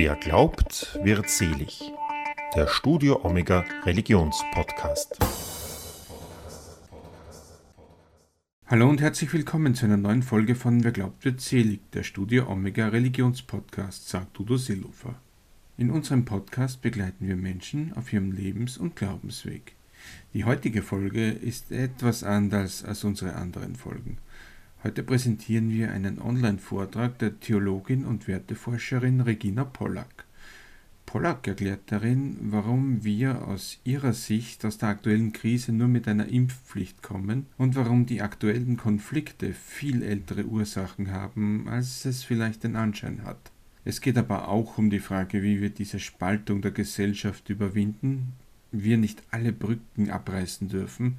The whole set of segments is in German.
Wer glaubt, wird selig. Der Studio Omega Religionspodcast. Hallo und herzlich willkommen zu einer neuen Folge von Wer glaubt, wird selig, der Studio Omega Religionspodcast, sagt Udo Seelofer. In unserem Podcast begleiten wir Menschen auf ihrem Lebens- und Glaubensweg. Die heutige Folge ist etwas anders als unsere anderen Folgen. Heute präsentieren wir einen Online-Vortrag der Theologin und Werteforscherin Regina Pollack. Pollack erklärt darin, warum wir aus ihrer Sicht aus der aktuellen Krise nur mit einer Impfpflicht kommen und warum die aktuellen Konflikte viel ältere Ursachen haben, als es vielleicht den Anschein hat. Es geht aber auch um die Frage, wie wir diese Spaltung der Gesellschaft überwinden, wir nicht alle Brücken abreißen dürfen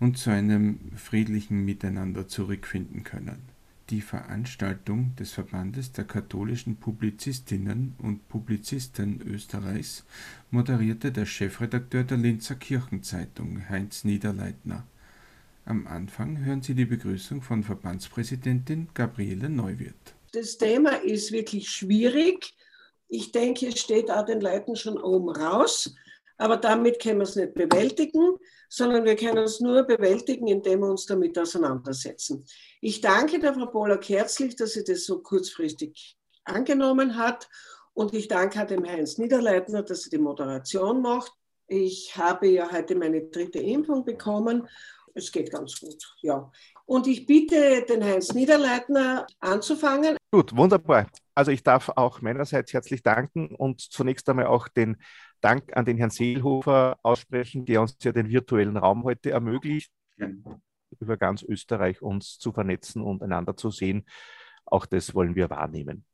und zu einem friedlichen Miteinander zurückfinden können. Die Veranstaltung des Verbandes der katholischen Publizistinnen und Publizisten Österreichs moderierte der Chefredakteur der Linzer Kirchenzeitung Heinz Niederleitner. Am Anfang hören Sie die Begrüßung von Verbandspräsidentin Gabriele Neuwirth. Das Thema ist wirklich schwierig. Ich denke, es steht auch den Leuten schon oben raus. Aber damit können wir es nicht bewältigen, sondern wir können es nur bewältigen, indem wir uns damit auseinandersetzen. Ich danke der Frau Pollack herzlich, dass sie das so kurzfristig angenommen hat. Und ich danke dem Heinz Niederleitner, dass er die Moderation macht. Ich habe ja heute meine dritte Impfung bekommen. Es geht ganz gut, ja. Und ich bitte den Heinz Niederleitner anzufangen. Gut, wunderbar. Also ich darf auch meinerseits herzlich danken und zunächst einmal auch den Dank an den Herrn Seelhofer aussprechen, der uns ja den virtuellen Raum heute ermöglicht, über ganz Österreich uns zu vernetzen und einander zu sehen. Auch das wollen wir wahrnehmen.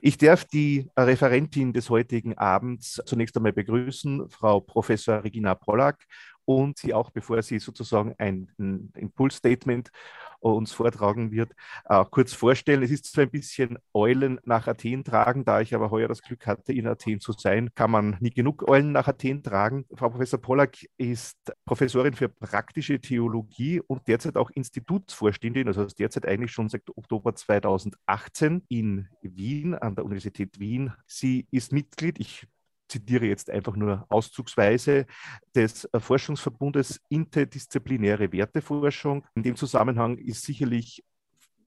Ich darf die Referentin des heutigen Abends zunächst einmal begrüßen, Frau Professor Regina Pollack, und sie auch, bevor sie sozusagen ein, ein Impulsstatement uns vortragen wird, äh, kurz vorstellen. Es ist zwar ein bisschen Eulen nach Athen tragen, da ich aber heuer das Glück hatte, in Athen zu sein, kann man nie genug Eulen nach Athen tragen. Frau Professor Pollack ist Professorin für praktische Theologie und derzeit auch Institutsvorständin, also derzeit eigentlich schon seit Oktober 2018 in Wien, an der Universität Wien. Sie ist Mitglied, ich zitiere jetzt einfach nur auszugsweise, des äh, Forschungsverbundes Interdisziplinäre Werteforschung. In dem Zusammenhang ist sicherlich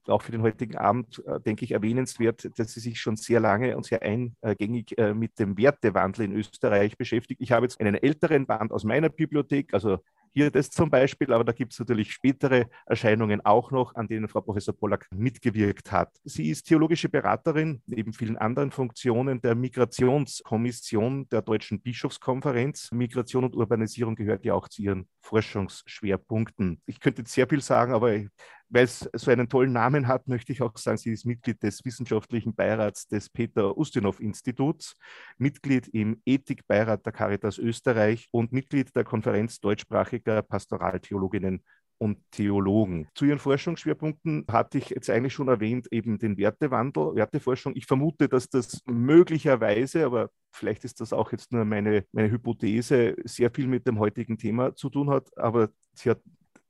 auch für den heutigen Abend, äh, denke ich, erwähnenswert, dass sie sich schon sehr lange und sehr eingängig äh, mit dem Wertewandel in Österreich beschäftigt. Ich habe jetzt einen älteren Band aus meiner Bibliothek, also hier das zum Beispiel, aber da gibt es natürlich spätere Erscheinungen auch noch, an denen Frau Professor Pollack mitgewirkt hat. Sie ist theologische Beraterin neben vielen anderen Funktionen der Migrationskommission der Deutschen Bischofskonferenz. Migration und Urbanisierung gehört ja auch zu ihren Forschungsschwerpunkten. Ich könnte jetzt sehr viel sagen, aber weil es so einen tollen Namen hat, möchte ich auch sagen, sie ist Mitglied des wissenschaftlichen Beirats des Peter Ustinov Instituts, Mitglied im Ethikbeirat der Caritas Österreich und Mitglied der Konferenz deutschsprachiger Pastoraltheologinnen und Theologen. Zu ihren Forschungsschwerpunkten hatte ich jetzt eigentlich schon erwähnt, eben den Wertewandel, Werteforschung. Ich vermute, dass das möglicherweise, aber vielleicht ist das auch jetzt nur meine, meine Hypothese, sehr viel mit dem heutigen Thema zu tun hat. Aber sie hat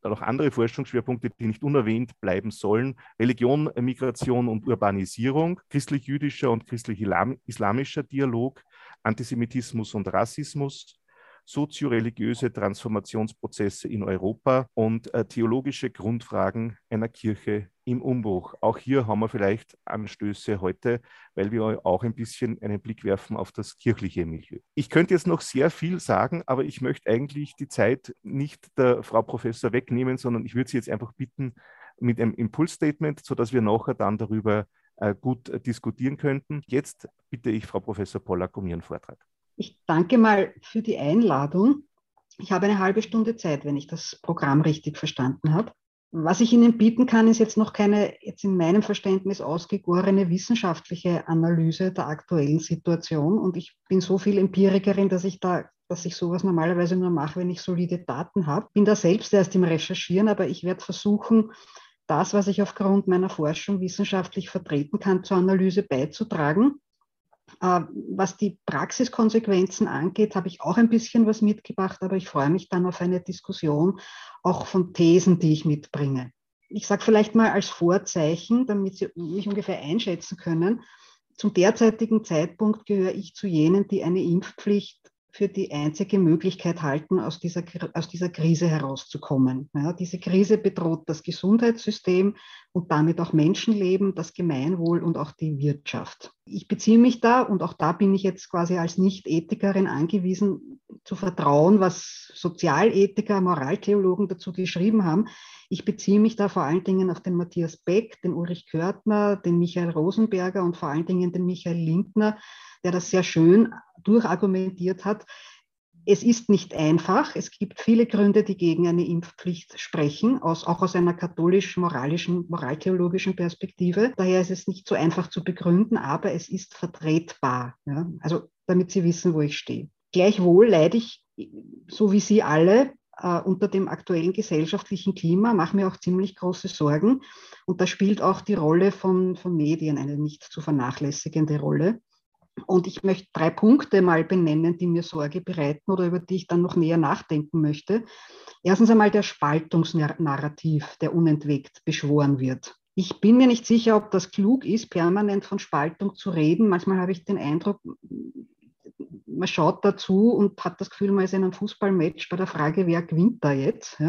dann auch andere Forschungsschwerpunkte, die nicht unerwähnt bleiben sollen. Religion, Migration und Urbanisierung, christlich-jüdischer und christlich-islamischer Dialog, Antisemitismus und Rassismus, sozioreligiöse Transformationsprozesse in Europa und äh, theologische Grundfragen einer Kirche im Umbruch. Auch hier haben wir vielleicht Anstöße heute, weil wir auch ein bisschen einen Blick werfen auf das kirchliche Milieu. Ich könnte jetzt noch sehr viel sagen, aber ich möchte eigentlich die Zeit nicht der Frau Professor wegnehmen, sondern ich würde Sie jetzt einfach bitten mit einem Impulsstatement, sodass wir nachher dann darüber äh, gut diskutieren könnten. Jetzt bitte ich Frau Professor Pollack um Ihren Vortrag. Ich danke mal für die Einladung. Ich habe eine halbe Stunde Zeit, wenn ich das Programm richtig verstanden habe. Was ich Ihnen bieten kann, ist jetzt noch keine, jetzt in meinem Verständnis ausgegorene wissenschaftliche Analyse der aktuellen Situation. Und ich bin so viel Empirikerin, dass ich da, dass ich sowas normalerweise nur mache, wenn ich solide Daten habe. Bin da selbst erst im Recherchieren, aber ich werde versuchen, das, was ich aufgrund meiner Forschung wissenschaftlich vertreten kann, zur Analyse beizutragen. Äh, was die Praxiskonsequenzen angeht, habe ich auch ein bisschen was mitgebracht, aber ich freue mich dann auf eine Diskussion auch von Thesen, die ich mitbringe. Ich sage vielleicht mal als Vorzeichen, damit Sie mich ungefähr einschätzen können. zum derzeitigen Zeitpunkt gehöre ich zu jenen, die eine Impfpflicht für die einzige Möglichkeit halten, aus dieser, aus dieser Krise herauszukommen. Ja, diese Krise bedroht das Gesundheitssystem und damit auch Menschenleben, das Gemeinwohl und auch die Wirtschaft. Ich beziehe mich da, und auch da bin ich jetzt quasi als Nicht-Ethikerin angewiesen, zu vertrauen, was Sozialethiker, Moraltheologen dazu geschrieben haben. Ich beziehe mich da vor allen Dingen auf den Matthias Beck, den Ulrich Körtner, den Michael Rosenberger und vor allen Dingen den Michael Lindner, der das sehr schön durchargumentiert hat. Es ist nicht einfach. Es gibt viele Gründe, die gegen eine Impfpflicht sprechen, aus, auch aus einer katholisch-moralischen, moraltheologischen Perspektive. Daher ist es nicht so einfach zu begründen, aber es ist vertretbar. Ja? Also damit Sie wissen, wo ich stehe. Gleichwohl leide ich, so wie Sie alle, äh, unter dem aktuellen gesellschaftlichen Klima, mache mir auch ziemlich große Sorgen. Und da spielt auch die Rolle von, von Medien eine nicht zu vernachlässigende Rolle. Und ich möchte drei Punkte mal benennen, die mir Sorge bereiten oder über die ich dann noch näher nachdenken möchte. Erstens einmal der Spaltungsnarrativ, der unentwegt beschworen wird. Ich bin mir nicht sicher, ob das klug ist, permanent von Spaltung zu reden. Manchmal habe ich den Eindruck, man schaut dazu und hat das Gefühl, man ist in einem Fußballmatch bei der Frage, wer gewinnt da jetzt.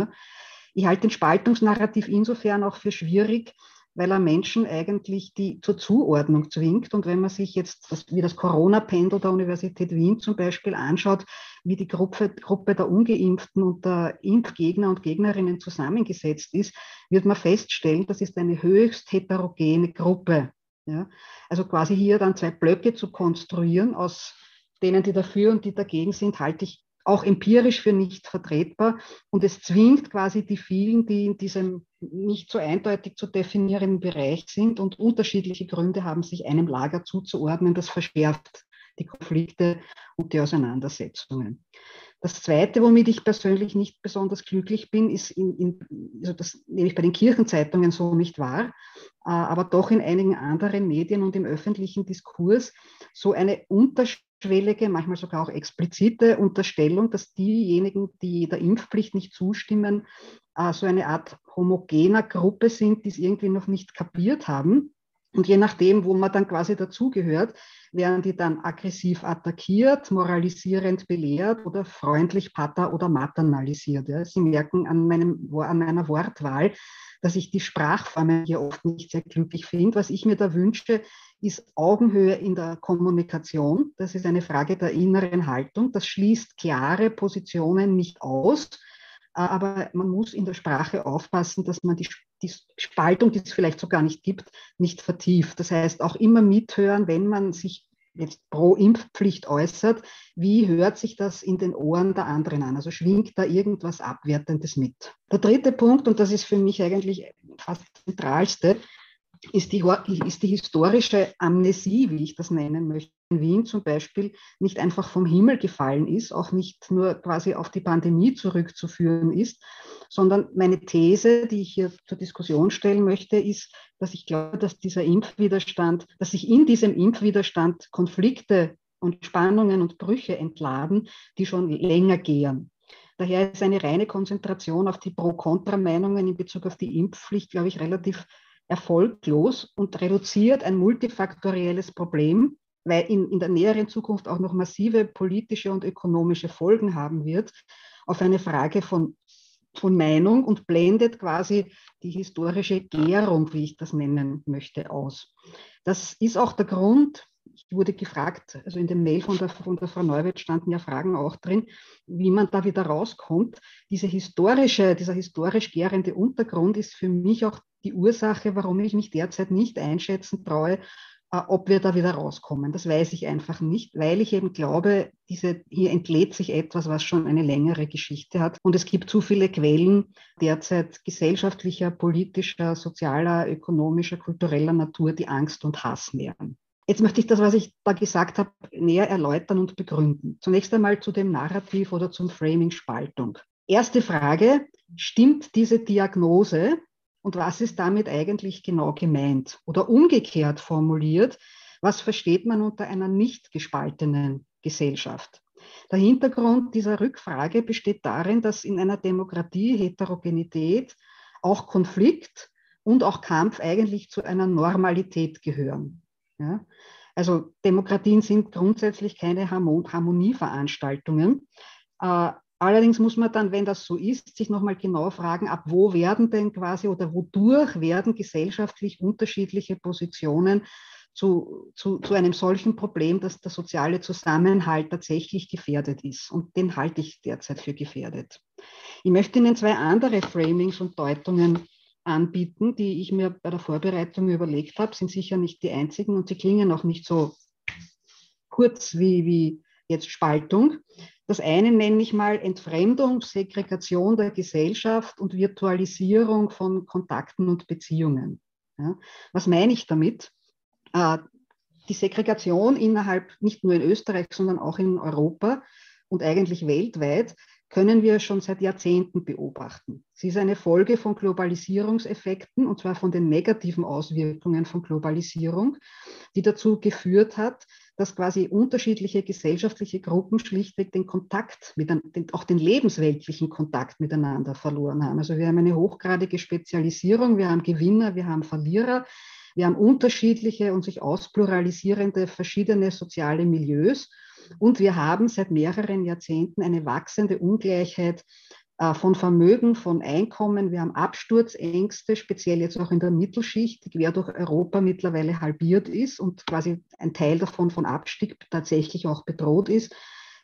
Ich halte den Spaltungsnarrativ insofern auch für schwierig, weil er Menschen eigentlich die zur Zuordnung zwingt. Und wenn man sich jetzt das, wie das Corona-Pendel der Universität Wien zum Beispiel anschaut, wie die Gruppe, Gruppe der Ungeimpften und der Impfgegner und Gegnerinnen zusammengesetzt ist, wird man feststellen, das ist eine höchst heterogene Gruppe. Ja? Also quasi hier dann zwei Blöcke zu konstruieren aus denen, die dafür und die dagegen sind, halte ich auch empirisch für nicht vertretbar. Und es zwingt quasi die vielen, die in diesem nicht so eindeutig zu definierenden Bereich sind und unterschiedliche Gründe haben, sich einem Lager zuzuordnen, das verschärft die Konflikte und die Auseinandersetzungen. Das Zweite, womit ich persönlich nicht besonders glücklich bin, ist, in, in, also das nehme ich bei den Kirchenzeitungen so nicht wahr, äh, aber doch in einigen anderen Medien und im öffentlichen Diskurs so eine unterschwellige, manchmal sogar auch explizite Unterstellung, dass diejenigen, die der Impfpflicht nicht zustimmen, äh, so eine Art homogener Gruppe sind, die es irgendwie noch nicht kapiert haben. Und je nachdem, wo man dann quasi dazugehört, werden die dann aggressiv attackiert, moralisierend belehrt oder freundlich pater- oder maternalisiert. Ja. Sie merken an, meinem, an meiner Wortwahl, dass ich die Sprachformen hier oft nicht sehr glücklich finde. Was ich mir da wünsche, ist Augenhöhe in der Kommunikation. Das ist eine Frage der inneren Haltung. Das schließt klare Positionen nicht aus aber man muss in der Sprache aufpassen, dass man die, die, Spaltung, die es vielleicht so gar nicht gibt, nicht vertieft. Das heißt, auch immer mithören, wenn man sich jetzt pro Impfpflicht äußert, wie hört sich das in den Ohren der anderen an? Also schwingt da irgendwas Abwertendes mit. Der dritte Punkt, und das ist für mich eigentlich fast das zentralste, ist die, ist die historische Amnesie, wie ich das nennen möchte, in Wien zum Beispiel nicht einfach vom Himmel gefallen ist, auch nicht nur quasi auf die Pandemie zurückzuführen ist, sondern meine These, die ich hier zur Diskussion stellen möchte, ist, dass ich glaube, dass dieser Impfwiderstand, dass sich in diesem Impfwiderstand Konflikte und Spannungen und Brüche entladen, die schon länger gehen. Daher ist eine reine Konzentration auf die Pro-Kontra-Meinungen in Bezug auf die Impfpflicht, glaube ich, relativ erfolglos und reduziert ein multifaktorielles Problem, weil in, in der näheren Zukunft auch noch massive politische und ökonomische Folgen haben wird, auf eine Frage von, von Meinung und blendet quasi die historische Gärung, wie ich das nennen möchte, aus. Das ist auch der Grund, ich wurde gefragt, also in dem Mail von der, von der Frau Neuwirth standen ja Fragen auch drin, wie man da wieder rauskommt. Diese historische, dieser historisch gärende Untergrund ist für mich auch die Ursache, warum ich mich derzeit nicht einschätzen traue, ob wir da wieder rauskommen. Das weiß ich einfach nicht, weil ich eben glaube, diese, hier entlädt sich etwas, was schon eine längere Geschichte hat. Und es gibt zu viele Quellen derzeit gesellschaftlicher, politischer, sozialer, ökonomischer, kultureller Natur, die Angst und Hass nähren. Jetzt möchte ich das, was ich da gesagt habe, näher erläutern und begründen. Zunächst einmal zu dem Narrativ oder zum Framing Spaltung. Erste Frage, stimmt diese Diagnose und was ist damit eigentlich genau gemeint? Oder umgekehrt formuliert, was versteht man unter einer nicht gespaltenen Gesellschaft? Der Hintergrund dieser Rückfrage besteht darin, dass in einer Demokratie Heterogenität, auch Konflikt und auch Kampf eigentlich zu einer Normalität gehören. Ja? Also Demokratien sind grundsätzlich keine Harmonieveranstaltungen. Äh, allerdings muss man dann, wenn das so ist, sich nochmal genau fragen, ab wo werden denn quasi oder wodurch werden gesellschaftlich unterschiedliche Positionen zu, zu, zu einem solchen Problem, dass der soziale Zusammenhalt tatsächlich gefährdet ist. Und den halte ich derzeit für gefährdet. Ich möchte Ihnen zwei andere Framings und Deutungen anbieten, die ich mir bei der Vorbereitung überlegt habe, sind sicher nicht die einzigen und sie klingen auch nicht so kurz wie, wie jetzt Spaltung. Das eine nenne ich mal Entfremdung, Segregation der Gesellschaft und Virtualisierung von Kontakten und Beziehungen. Ja, was meine ich damit? Äh, die Segregation innerhalb nicht nur in Österreich, sondern auch in Europa und eigentlich weltweit können wir schon seit Jahrzehnten beobachten. Sie ist eine Folge von Globalisierungseffekten, und zwar von den negativen Auswirkungen von Globalisierung, die dazu geführt hat, dass quasi unterschiedliche gesellschaftliche Gruppen schlichtweg den Kontakt, mit, den, auch den lebensweltlichen Kontakt miteinander verloren haben. Also wir haben eine hochgradige Spezialisierung, wir haben Gewinner, wir haben Verlierer, wir haben unterschiedliche und sich auspluralisierende verschiedene soziale Milieus. Und wir haben seit mehreren Jahrzehnten eine wachsende Ungleichheit von Vermögen, von Einkommen. Wir haben Absturzängste, speziell jetzt auch in der Mittelschicht, die quer durch Europa mittlerweile halbiert ist und quasi ein Teil davon von Abstieg tatsächlich auch bedroht ist.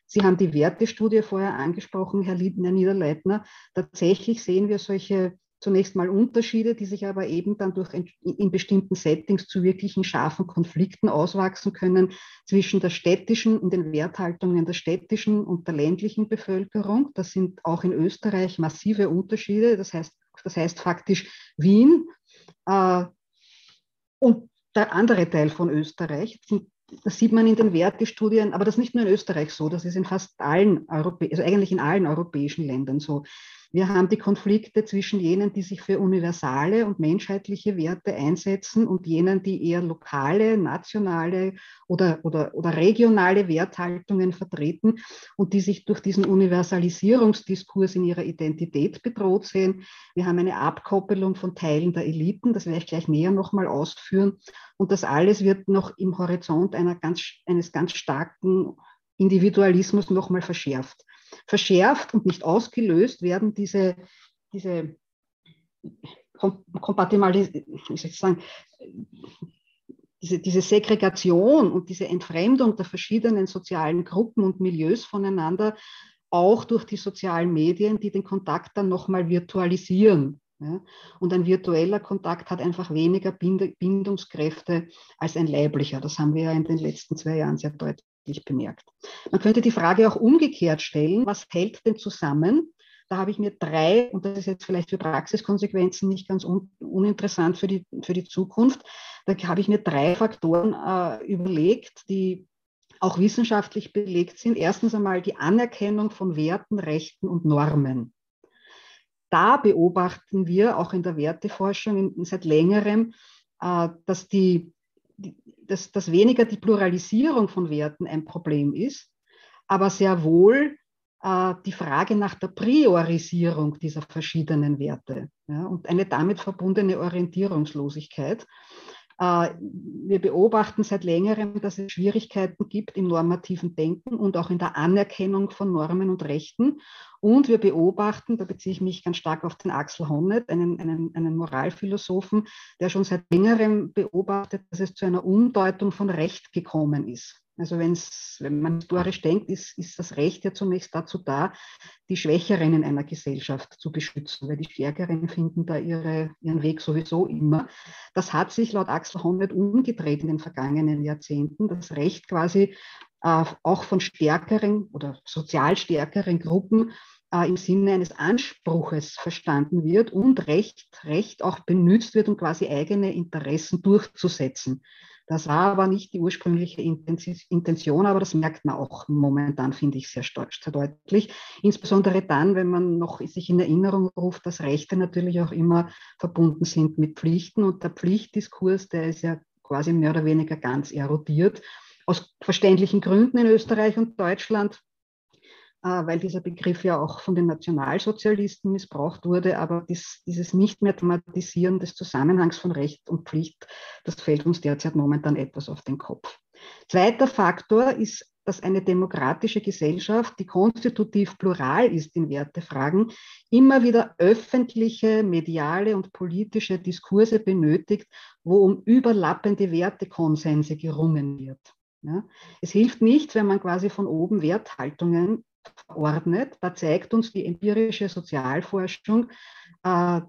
Sie haben die Wertestudie vorher angesprochen, Herr Niederleitner. Tatsächlich sehen wir solche zunächst mal Unterschiede, die sich aber eben dann durch in bestimmten Settings zu wirklichen scharfen Konflikten auswachsen können zwischen der städtischen, in den Werthaltungen der städtischen und der ländlichen Bevölkerung. Das sind auch in Österreich massive Unterschiede. Das heißt, das heißt faktisch Wien äh, und der andere Teil von Österreich. Das sieht man in den Wertestudien, aber das ist nicht nur in Österreich so, das ist in fast allen Europä also eigentlich in allen europäischen Ländern so. Wir haben die Konflikte zwischen jenen, die sich für universale und menschheitliche Werte einsetzen und jenen, die eher lokale, nationale oder, oder, oder regionale Werthaltungen vertreten und die sich durch diesen Universalisierungsdiskurs in ihrer Identität bedroht sehen. Wir haben eine Abkoppelung von Teilen der Eliten, das werde ich gleich näher nochmal ausführen. Und das alles wird noch im Horizont einer ganz, eines ganz starken Individualismus nochmal verschärft verschärft und nicht ausgelöst werden diese, diese sagen, diese, diese Segregation und diese Entfremdung der verschiedenen sozialen Gruppen und Milieus voneinander auch durch die sozialen Medien, die den Kontakt dann nochmal virtualisieren. Ja? Und ein virtueller Kontakt hat einfach weniger Bindungskräfte als ein leiblicher. Das haben wir ja in den letzten zwei Jahren sehr deutlich bemerkt. Man könnte die Frage auch umgekehrt stellen, was hält denn zusammen? Da habe ich mir drei, und das ist jetzt vielleicht für Praxiskonsequenzen nicht ganz un, uninteressant für die, für die Zukunft, da habe ich mir drei Faktoren äh, überlegt, die auch wissenschaftlich belegt sind. Erstens einmal die Anerkennung von Werten, Rechten und Normen. Da beobachten wir auch in der Werteforschung seit längerem, äh, dass die dass, dass weniger die Pluralisierung von Werten ein Problem ist, aber sehr wohl äh, die Frage nach der Priorisierung dieser verschiedenen Werte ja, und eine damit verbundene Orientierungslosigkeit. Äh, wir beobachten seit längerem, dass es Schwierigkeiten gibt im normativen Denken und auch in der Anerkennung von Normen und Rechten. Und wir beobachten, da beziehe ich mich ganz stark auf den Axel Honneth, einen, einen, einen Moralphilosophen, der schon seit längerem beobachtet, dass es zu einer Umdeutung von Recht gekommen ist. Also wenn's, wenn man historisch denkt, ist, ist das Recht ja zunächst dazu da, die Schwächeren in einer Gesellschaft zu beschützen, weil die Stärkeren finden da ihre, ihren Weg sowieso immer. Das hat sich laut Axel Honneth umgedreht in den vergangenen Jahrzehnten. Das Recht quasi äh, auch von stärkeren oder sozial stärkeren Gruppen äh, im Sinne eines Anspruches verstanden wird und Recht, Recht auch benutzt wird, um quasi eigene Interessen durchzusetzen. Das war aber nicht die ursprüngliche Intention, aber das merkt man auch momentan, finde ich, sehr, sehr deutlich. Insbesondere dann, wenn man noch sich in Erinnerung ruft, dass Rechte natürlich auch immer verbunden sind mit Pflichten. Und der Pflichtdiskurs, der ist ja quasi mehr oder weniger ganz erodiert. Aus verständlichen Gründen in Österreich und Deutschland weil dieser Begriff ja auch von den Nationalsozialisten missbraucht wurde. Aber dies, dieses nicht mehr Thematisieren des Zusammenhangs von Recht und Pflicht, das fällt uns derzeit momentan etwas auf den Kopf. Zweiter Faktor ist, dass eine demokratische Gesellschaft, die konstitutiv plural ist in Wertefragen, immer wieder öffentliche, mediale und politische Diskurse benötigt, wo um überlappende Wertekonsense gerungen wird. Ja. Es hilft nicht, wenn man quasi von oben Werthaltungen verordnet. Da zeigt uns die empirische Sozialforschung, äh,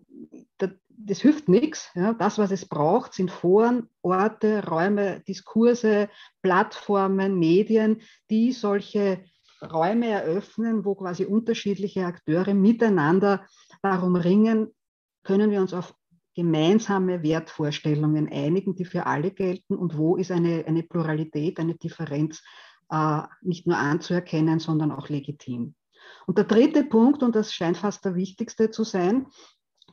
das hilft nichts. Ja. Das, was es braucht, sind Foren, Orte, Räume, Diskurse, Plattformen, Medien, die solche Räume eröffnen, wo quasi unterschiedliche Akteure miteinander darum ringen, können wir uns auf gemeinsame Wertvorstellungen einigen, die für alle gelten und wo ist eine, eine Pluralität, eine Differenz nicht nur anzuerkennen, sondern auch legitim. Und der dritte Punkt, und das scheint fast der wichtigste zu sein,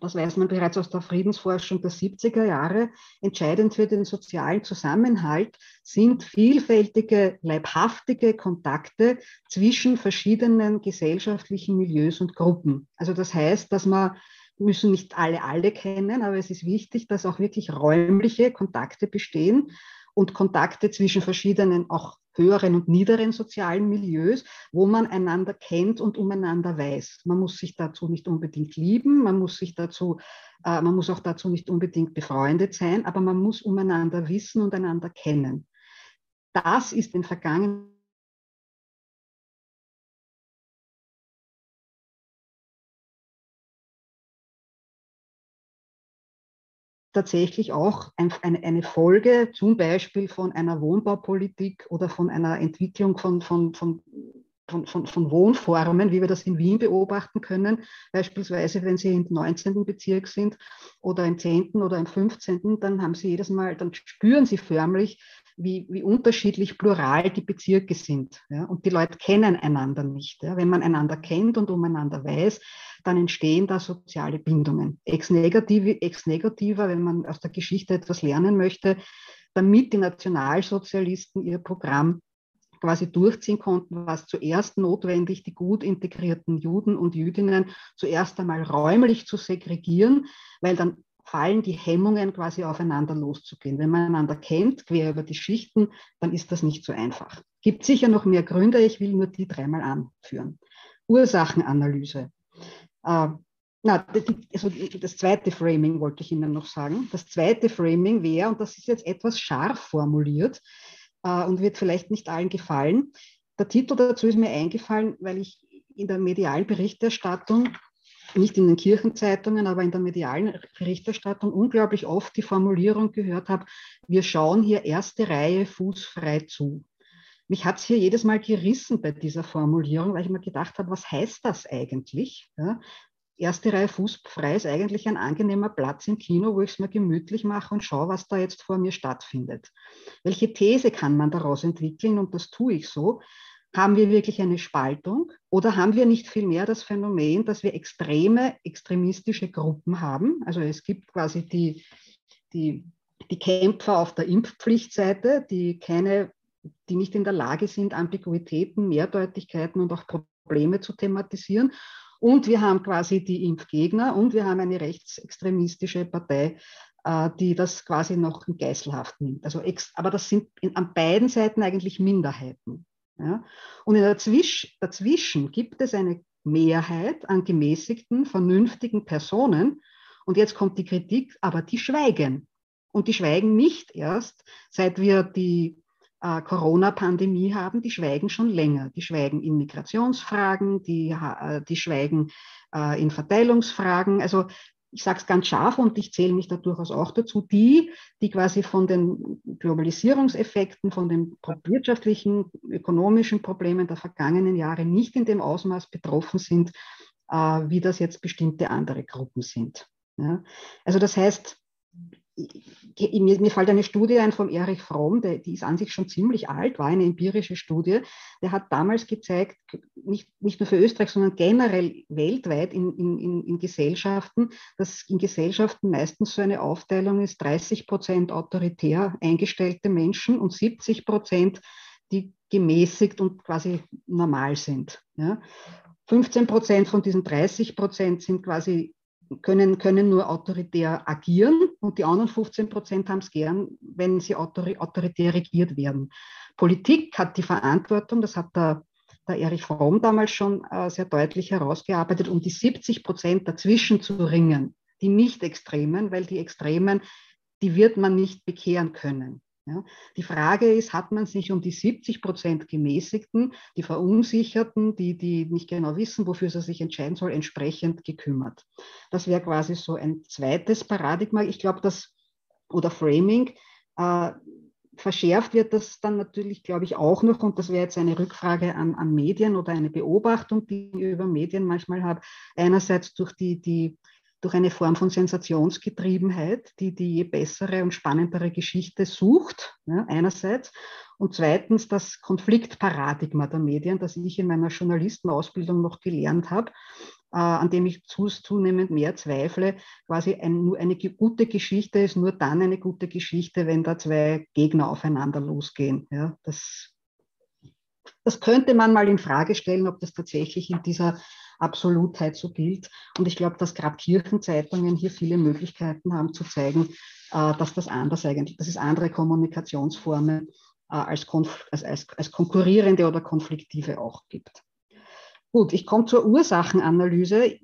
das weiß man bereits aus der Friedensforschung der 70er Jahre, entscheidend für den sozialen Zusammenhalt sind vielfältige, leibhaftige Kontakte zwischen verschiedenen gesellschaftlichen Milieus und Gruppen. Also das heißt, dass man müssen nicht alle alle kennen, aber es ist wichtig, dass auch wirklich räumliche Kontakte bestehen und Kontakte zwischen verschiedenen auch höheren und niederen sozialen Milieus, wo man einander kennt und umeinander weiß. Man muss sich dazu nicht unbedingt lieben, man muss sich dazu, äh, man muss auch dazu nicht unbedingt befreundet sein, aber man muss umeinander wissen und einander kennen. Das ist in vergangenen tatsächlich auch ein, eine, eine, Folge zum Beispiel von einer Wohnbaupolitik oder von einer Entwicklung von, von, von, von, von, von Wohnformen, wie wir das in Wien beobachten können. Beispielsweise, wenn Sie im 19. Bezirk sind oder im 10. oder im 15., dann haben Sie jedes Mal, dann spüren Sie förmlich, wie, wie unterschiedlich plural die Bezirke sind. Ja? Und die Leute kennen einander nicht. Ja? Wenn man einander kennt und umeinander weiß, dann entstehen da soziale Bindungen. Ex, -negative, ex negativer, wenn man aus der Geschichte etwas lernen möchte, damit die Nationalsozialisten ihr Programm quasi durchziehen konnten, war es zuerst notwendig, die gut integrierten Juden und Jüdinnen zuerst einmal räumlich zu segregieren, weil dann fallen die Hemmungen quasi aufeinander loszugehen. Wenn man einander kennt, quer über die Schichten, dann ist das nicht so einfach. Gibt sicher noch mehr Gründe, ich will nur die dreimal anführen. Ursachenanalyse. Äh, na, also das zweite Framing wollte ich Ihnen noch sagen. Das zweite Framing wäre, und das ist jetzt etwas scharf formuliert äh, und wird vielleicht nicht allen gefallen. Der Titel dazu ist mir eingefallen, weil ich in der medialen Berichterstattung nicht in den Kirchenzeitungen, aber in der medialen Berichterstattung unglaublich oft die Formulierung gehört habe, wir schauen hier erste Reihe fußfrei zu. Mich hat es hier jedes Mal gerissen bei dieser Formulierung, weil ich mir gedacht habe, was heißt das eigentlich? Ja, erste Reihe fußfrei ist eigentlich ein angenehmer Platz im Kino, wo ich es mir gemütlich mache und schaue, was da jetzt vor mir stattfindet. Welche These kann man daraus entwickeln? Und das tue ich so. Haben wir wirklich eine Spaltung oder haben wir nicht vielmehr das Phänomen, dass wir extreme, extremistische Gruppen haben? Also es gibt quasi die, die, die Kämpfer auf der Impfpflichtseite, die keine, die nicht in der Lage sind, Ambiguitäten, Mehrdeutigkeiten und auch Probleme zu thematisieren. Und wir haben quasi die Impfgegner und wir haben eine rechtsextremistische Partei, äh, die das quasi noch in Geiselhaft nimmt. Also, aber das sind an beiden Seiten eigentlich Minderheiten. Ja? Und dazwischen, dazwischen gibt es eine Mehrheit an gemäßigten, vernünftigen Personen. Und jetzt kommt die Kritik, aber die schweigen. Und die schweigen nicht erst, seit wir die äh, Corona-Pandemie haben, die schweigen schon länger. Die schweigen in Migrationsfragen, die, äh, die schweigen äh, in Verteilungsfragen. Also ich sage es ganz scharf und ich zähle mich da durchaus auch dazu, die, die quasi von den Globalisierungseffekten, von den wirtschaftlichen, ökonomischen Problemen der vergangenen Jahre nicht in dem Ausmaß betroffen sind, äh, wie das jetzt bestimmte andere Gruppen sind. Ja? Also das heißt, mir, mir fällt eine Studie ein von Erich Fromm, der, die ist an sich schon ziemlich alt, war eine empirische Studie. Der hat damals gezeigt, nicht, nicht nur für Österreich, sondern generell weltweit in, in, in Gesellschaften, dass in Gesellschaften meistens so eine Aufteilung ist, 30 Prozent autoritär eingestellte Menschen und 70 Prozent, die gemäßigt und quasi normal sind. Ja. 15 Prozent von diesen 30 Prozent sind quasi können, können nur autoritär agieren und die anderen 15 Prozent haben es gern, wenn sie autoritär regiert werden. Politik hat die Verantwortung, das hat der, der Erich Fromm damals schon äh, sehr deutlich herausgearbeitet, um die 70 Prozent dazwischen zu ringen, die Nicht-Extremen, weil die Extremen, die wird man nicht bekehren können. Ja. Die Frage ist, hat man sich um die 70 Prozent Gemäßigten, die Verunsicherten, die, die nicht genau wissen, wofür sie sich entscheiden soll, entsprechend gekümmert? Das wäre quasi so ein zweites Paradigma. Ich glaube, das oder Framing. Äh, verschärft wird das dann natürlich, glaube ich, auch noch, und das wäre jetzt eine Rückfrage an, an Medien oder eine Beobachtung, die ich über Medien manchmal habe. Einerseits durch die, die durch eine Form von Sensationsgetriebenheit, die die je bessere und spannendere Geschichte sucht, ja, einerseits. Und zweitens das Konfliktparadigma der Medien, das ich in meiner Journalistenausbildung noch gelernt habe, äh, an dem ich zunehmend mehr zweifle. Quasi ein, nur eine gute Geschichte ist nur dann eine gute Geschichte, wenn da zwei Gegner aufeinander losgehen. Ja, das, das könnte man mal in Frage stellen, ob das tatsächlich in dieser Absolutheit so gilt. Und ich glaube, dass gerade Kirchenzeitungen hier viele Möglichkeiten haben zu zeigen, äh, dass das anders eigentlich, dass es andere Kommunikationsformen äh, als, als, als, als konkurrierende oder konfliktive auch gibt. Gut, ich komme zur Ursachenanalyse.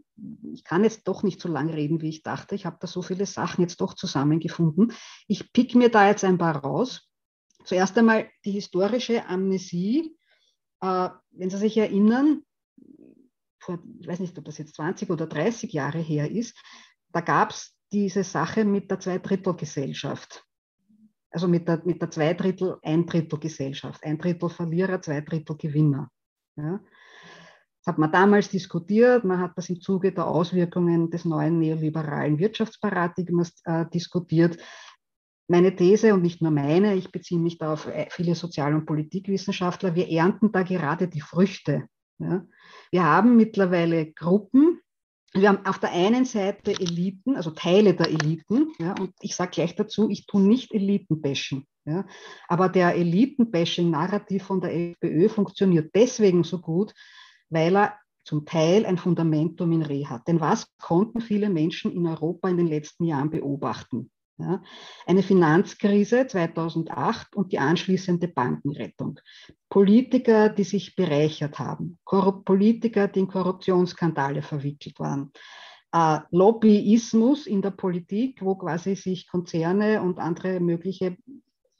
Ich kann jetzt doch nicht so lange reden, wie ich dachte. Ich habe da so viele Sachen jetzt doch zusammengefunden. Ich pick mir da jetzt ein paar raus. Zuerst einmal die historische Amnesie. Äh, wenn Sie sich erinnern, vor, ich weiß nicht, ob das jetzt 20 oder 30 Jahre her ist, da gab es diese Sache mit der Zweidrittelgesellschaft. Also mit der, mit der Zweidrittel, Eindrittelgesellschaft. Ein Drittel Verlierer, zwei Drittel Gewinner. Ja. Das hat man damals diskutiert, man hat das im Zuge der Auswirkungen des neuen neoliberalen Wirtschaftsparadigmas äh, diskutiert. Meine These und nicht nur meine, ich beziehe mich da auf äh, viele Sozial- und Politikwissenschaftler, wir ernten da gerade die Früchte ja. Wir haben mittlerweile Gruppen, wir haben auf der einen Seite Eliten, also Teile der Eliten, ja, und ich sage gleich dazu, ich tue nicht Elitenbashing. Ja, aber der Elitenbashing-Narrativ von der FPÖ funktioniert deswegen so gut, weil er zum Teil ein Fundamentum in Re hat. Denn was konnten viele Menschen in Europa in den letzten Jahren beobachten? Ja, eine Finanzkrise 2008 und die anschließende Bankenrettung. Politiker, die sich bereichert haben. Politiker, die in Korruptionsskandale verwickelt waren. Äh, Lobbyismus in der Politik, wo quasi sich Konzerne und andere mögliche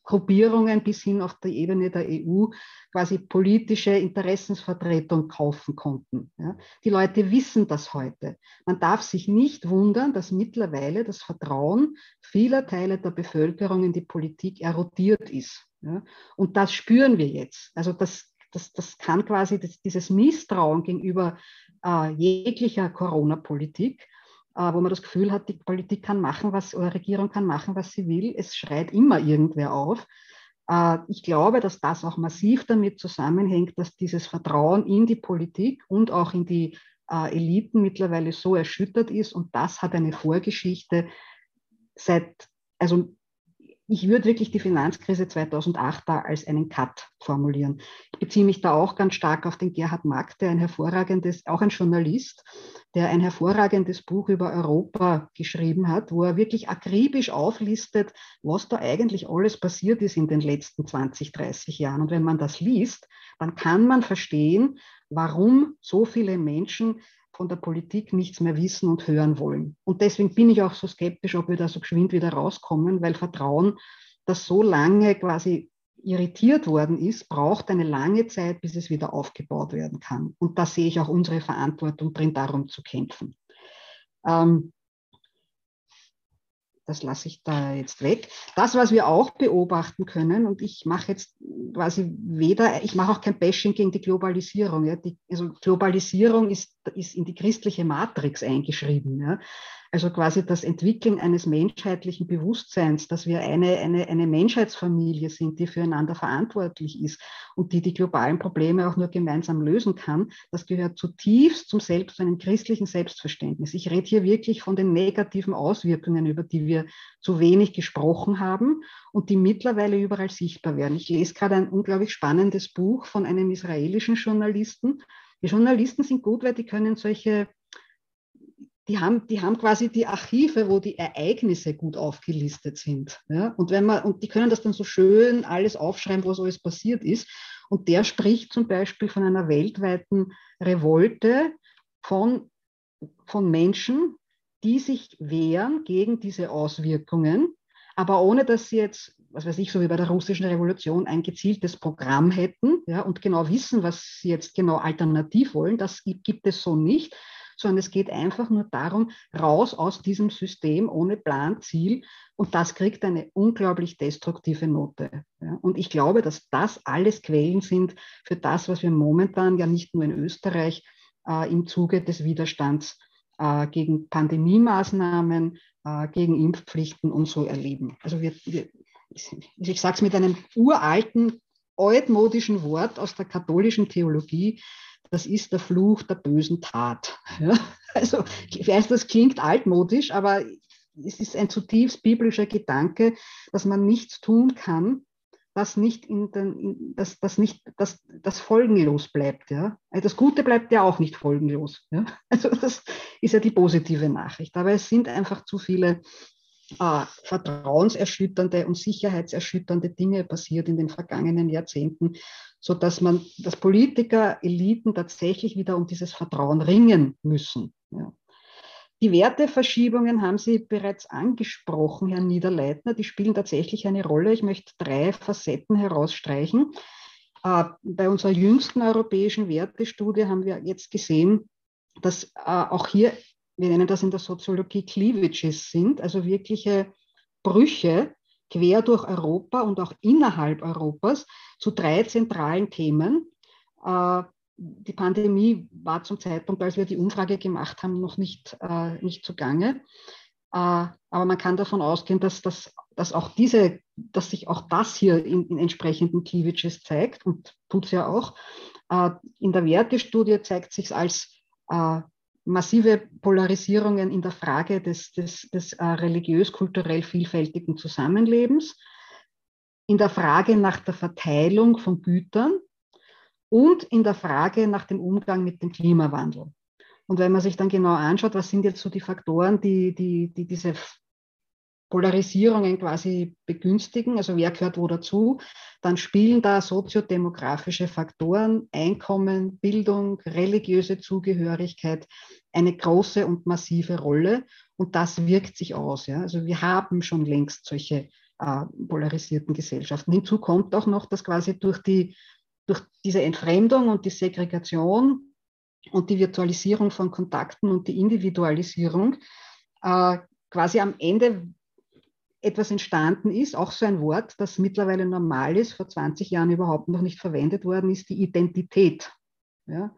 Gruppierungen bis hin auf die Ebene der EU quasi politische Interessensvertretung kaufen konnten. Ja. Die Leute wissen das heute. Man darf sich nicht wundern, dass mittlerweile das Vertrauen vieler Teile der Bevölkerung in die Politik erodiert ist. Ja. Und das spüren wir jetzt. Also das, das, das kann quasi das, dieses Misstrauen gegenüber äh, jeglicher Corona-Politik wo man das Gefühl hat, die Politik kann machen, was, oder Regierung kann machen, was sie will. Es schreit immer irgendwer auf. Äh, ich glaube, dass das auch massiv damit zusammenhängt, dass dieses Vertrauen in die Politik und auch in die äh, Eliten mittlerweile so erschüttert ist. Und das hat eine Vorgeschichte seit, also ich würde wirklich die Finanzkrise 2008 da als einen Cut formulieren. Ich beziehe mich da auch ganz stark auf den Gerhard Mack, der ein hervorragendes, auch ein Journalist, der ein hervorragendes Buch über Europa geschrieben hat, wo er wirklich akribisch auflistet, was da eigentlich alles passiert ist in den letzten 20, 30 Jahren. Und wenn man das liest, dann kann man verstehen, warum so viele Menschen von der Politik nichts mehr wissen und hören wollen. Und deswegen bin ich auch so skeptisch, ob wir da so geschwind wieder rauskommen, weil Vertrauen, das so lange quasi irritiert worden ist, braucht eine lange Zeit, bis es wieder aufgebaut werden kann. Und da sehe ich auch unsere Verantwortung drin, darum zu kämpfen. Ähm, das lasse ich da jetzt weg. Das, was wir auch beobachten können, und ich mache jetzt quasi weder, ich mache auch kein Bashing gegen die Globalisierung. Ja. Die, also Globalisierung ist, ist in die christliche Matrix eingeschrieben. Ja. Also quasi das Entwickeln eines menschheitlichen Bewusstseins, dass wir eine, eine, eine Menschheitsfamilie sind, die füreinander verantwortlich ist und die die globalen Probleme auch nur gemeinsam lösen kann, das gehört zutiefst zum Selbst, zu einem christlichen Selbstverständnis. Ich rede hier wirklich von den negativen Auswirkungen, über die wir zu wenig gesprochen haben und die mittlerweile überall sichtbar werden. Ich lese gerade ein unglaublich spannendes Buch von einem israelischen Journalisten. Die Journalisten sind gut, weil die können solche die haben, die haben quasi die Archive, wo die Ereignisse gut aufgelistet sind. Ja? Und, wenn man, und die können das dann so schön alles aufschreiben, was alles passiert ist. Und der spricht zum Beispiel von einer weltweiten Revolte von, von Menschen, die sich wehren gegen diese Auswirkungen, aber ohne dass sie jetzt, was weiß ich, so wie bei der russischen Revolution, ein gezieltes Programm hätten ja, und genau wissen, was sie jetzt genau alternativ wollen. Das gibt es so nicht, sondern es geht einfach nur darum, raus aus diesem System ohne Plan, Ziel. Und das kriegt eine unglaublich destruktive Note. Und ich glaube, dass das alles Quellen sind für das, was wir momentan ja nicht nur in Österreich äh, im Zuge des Widerstands äh, gegen Pandemiemaßnahmen, äh, gegen Impfpflichten und so erleben. Also wir, wir ich sage es mit einem uralten, altmodischen Wort aus der katholischen Theologie, das ist der Fluch der bösen Tat. Ja? Also ich weiß, das klingt altmodisch, aber es ist ein zutiefst biblischer Gedanke, dass man nichts tun kann, das nicht in den, in, das, das nicht, das, das folgenlos bleibt. Ja? Also das Gute bleibt ja auch nicht folgenlos. Ja? Also das ist ja die positive Nachricht. Aber es sind einfach zu viele äh, vertrauenserschütternde und sicherheitserschütternde Dinge passiert in den vergangenen Jahrzehnten, sodass man, dass Politiker, Eliten tatsächlich wieder um dieses Vertrauen ringen müssen. Ja. Die Werteverschiebungen haben Sie bereits angesprochen, Herr Niederleitner. Die spielen tatsächlich eine Rolle. Ich möchte drei Facetten herausstreichen. Äh, bei unserer jüngsten europäischen Wertestudie haben wir jetzt gesehen, dass äh, auch hier wir nennen das in der Soziologie Cleavages sind, also wirkliche Brüche quer durch Europa und auch innerhalb Europas zu drei zentralen Themen. Äh, die Pandemie war zum Zeitpunkt, als wir die Umfrage gemacht haben, noch nicht, äh, nicht zugange. Äh, aber man kann davon ausgehen, dass, dass, dass, auch diese, dass sich auch das hier in, in entsprechenden Cleavages zeigt und tut es ja auch. In der Wertestudie zeigt sich es als massive Polarisierungen in der Frage des, des, des äh, religiös-kulturell vielfältigen Zusammenlebens, in der Frage nach der Verteilung von Gütern und in der Frage nach dem Umgang mit dem Klimawandel. Und wenn man sich dann genau anschaut, was sind jetzt so die Faktoren, die, die, die diese Polarisierungen quasi begünstigen, also wer gehört wo dazu, dann spielen da soziodemografische Faktoren, Einkommen, Bildung, religiöse Zugehörigkeit eine große und massive Rolle und das wirkt sich aus. Ja? Also wir haben schon längst solche äh, polarisierten Gesellschaften. Hinzu kommt auch noch, dass quasi durch, die, durch diese Entfremdung und die Segregation und die Virtualisierung von Kontakten und die Individualisierung äh, quasi am Ende etwas entstanden ist, auch so ein Wort, das mittlerweile normal ist, vor 20 Jahren überhaupt noch nicht verwendet worden ist, die Identität. Ja?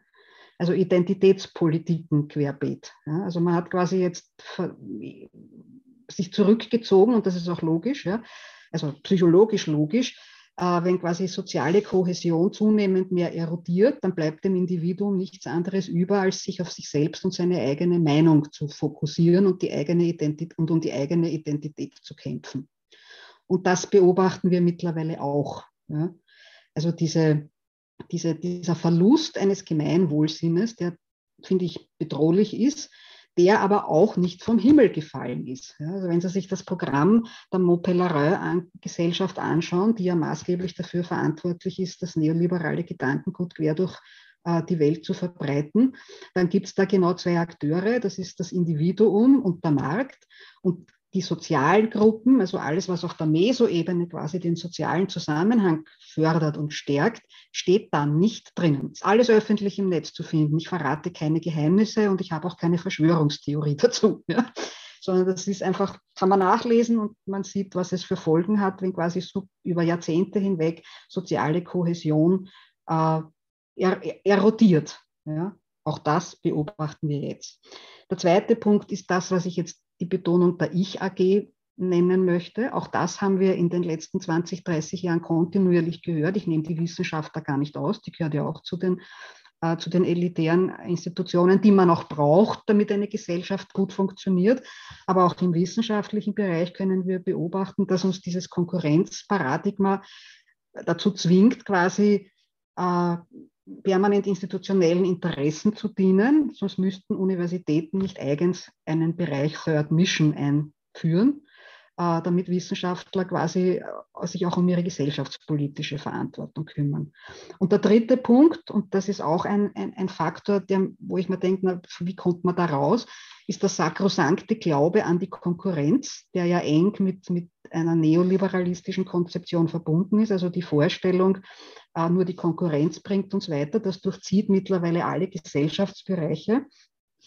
Also Identitätspolitiken querbeet. Ja? Also man hat quasi jetzt sich zurückgezogen und das ist auch logisch, ja? also psychologisch logisch, wenn quasi soziale Kohäsion zunehmend mehr erodiert, dann bleibt dem Individuum nichts anderes über, als sich auf sich selbst und seine eigene Meinung zu fokussieren und, die eigene Identität, und um die eigene Identität zu kämpfen. Und das beobachten wir mittlerweile auch. Ja. Also diese, diese, dieser Verlust eines Gemeinwohlsinnes, der, finde ich, bedrohlich ist, der aber auch nicht vom Himmel gefallen ist. Ja, also wenn Sie sich das Programm der Montpellerin-Gesellschaft anschauen, die ja maßgeblich dafür verantwortlich ist, das neoliberale Gedankengut quer durch äh, die Welt zu verbreiten, dann gibt es da genau zwei Akteure, das ist das Individuum und der Markt. Und die sozialen Gruppen, also alles, was auf der Meso-Ebene quasi den sozialen Zusammenhang fördert und stärkt, steht da nicht drinnen. Ist alles öffentlich im Netz zu finden. Ich verrate keine Geheimnisse und ich habe auch keine Verschwörungstheorie dazu. Ja? Sondern das ist einfach, kann man nachlesen und man sieht, was es für Folgen hat, wenn quasi so über Jahrzehnte hinweg soziale Kohäsion äh, er, erodiert. Ja? Auch das beobachten wir jetzt. Der zweite Punkt ist das, was ich jetzt die Betonung der Ich-AG nennen möchte. Auch das haben wir in den letzten 20, 30 Jahren kontinuierlich gehört. Ich nehme die Wissenschaft da gar nicht aus, die gehört ja auch zu den, äh, zu den elitären Institutionen, die man auch braucht, damit eine Gesellschaft gut funktioniert. Aber auch im wissenschaftlichen Bereich können wir beobachten, dass uns dieses Konkurrenzparadigma dazu zwingt, quasi äh, permanent institutionellen Interessen zu dienen, sonst müssten Universitäten nicht eigens einen Bereich Third Mission einführen, damit Wissenschaftler quasi äh, sich auch um ihre gesellschaftspolitische Verantwortung kümmern. Und der dritte Punkt, und das ist auch ein, ein, ein Faktor, der, wo ich mir denke, na, wie kommt man da raus, ist der sakrosankte Glaube an die Konkurrenz, der ja eng mit, mit einer neoliberalistischen Konzeption verbunden ist. Also die Vorstellung, äh, nur die Konkurrenz bringt uns weiter, das durchzieht mittlerweile alle Gesellschaftsbereiche.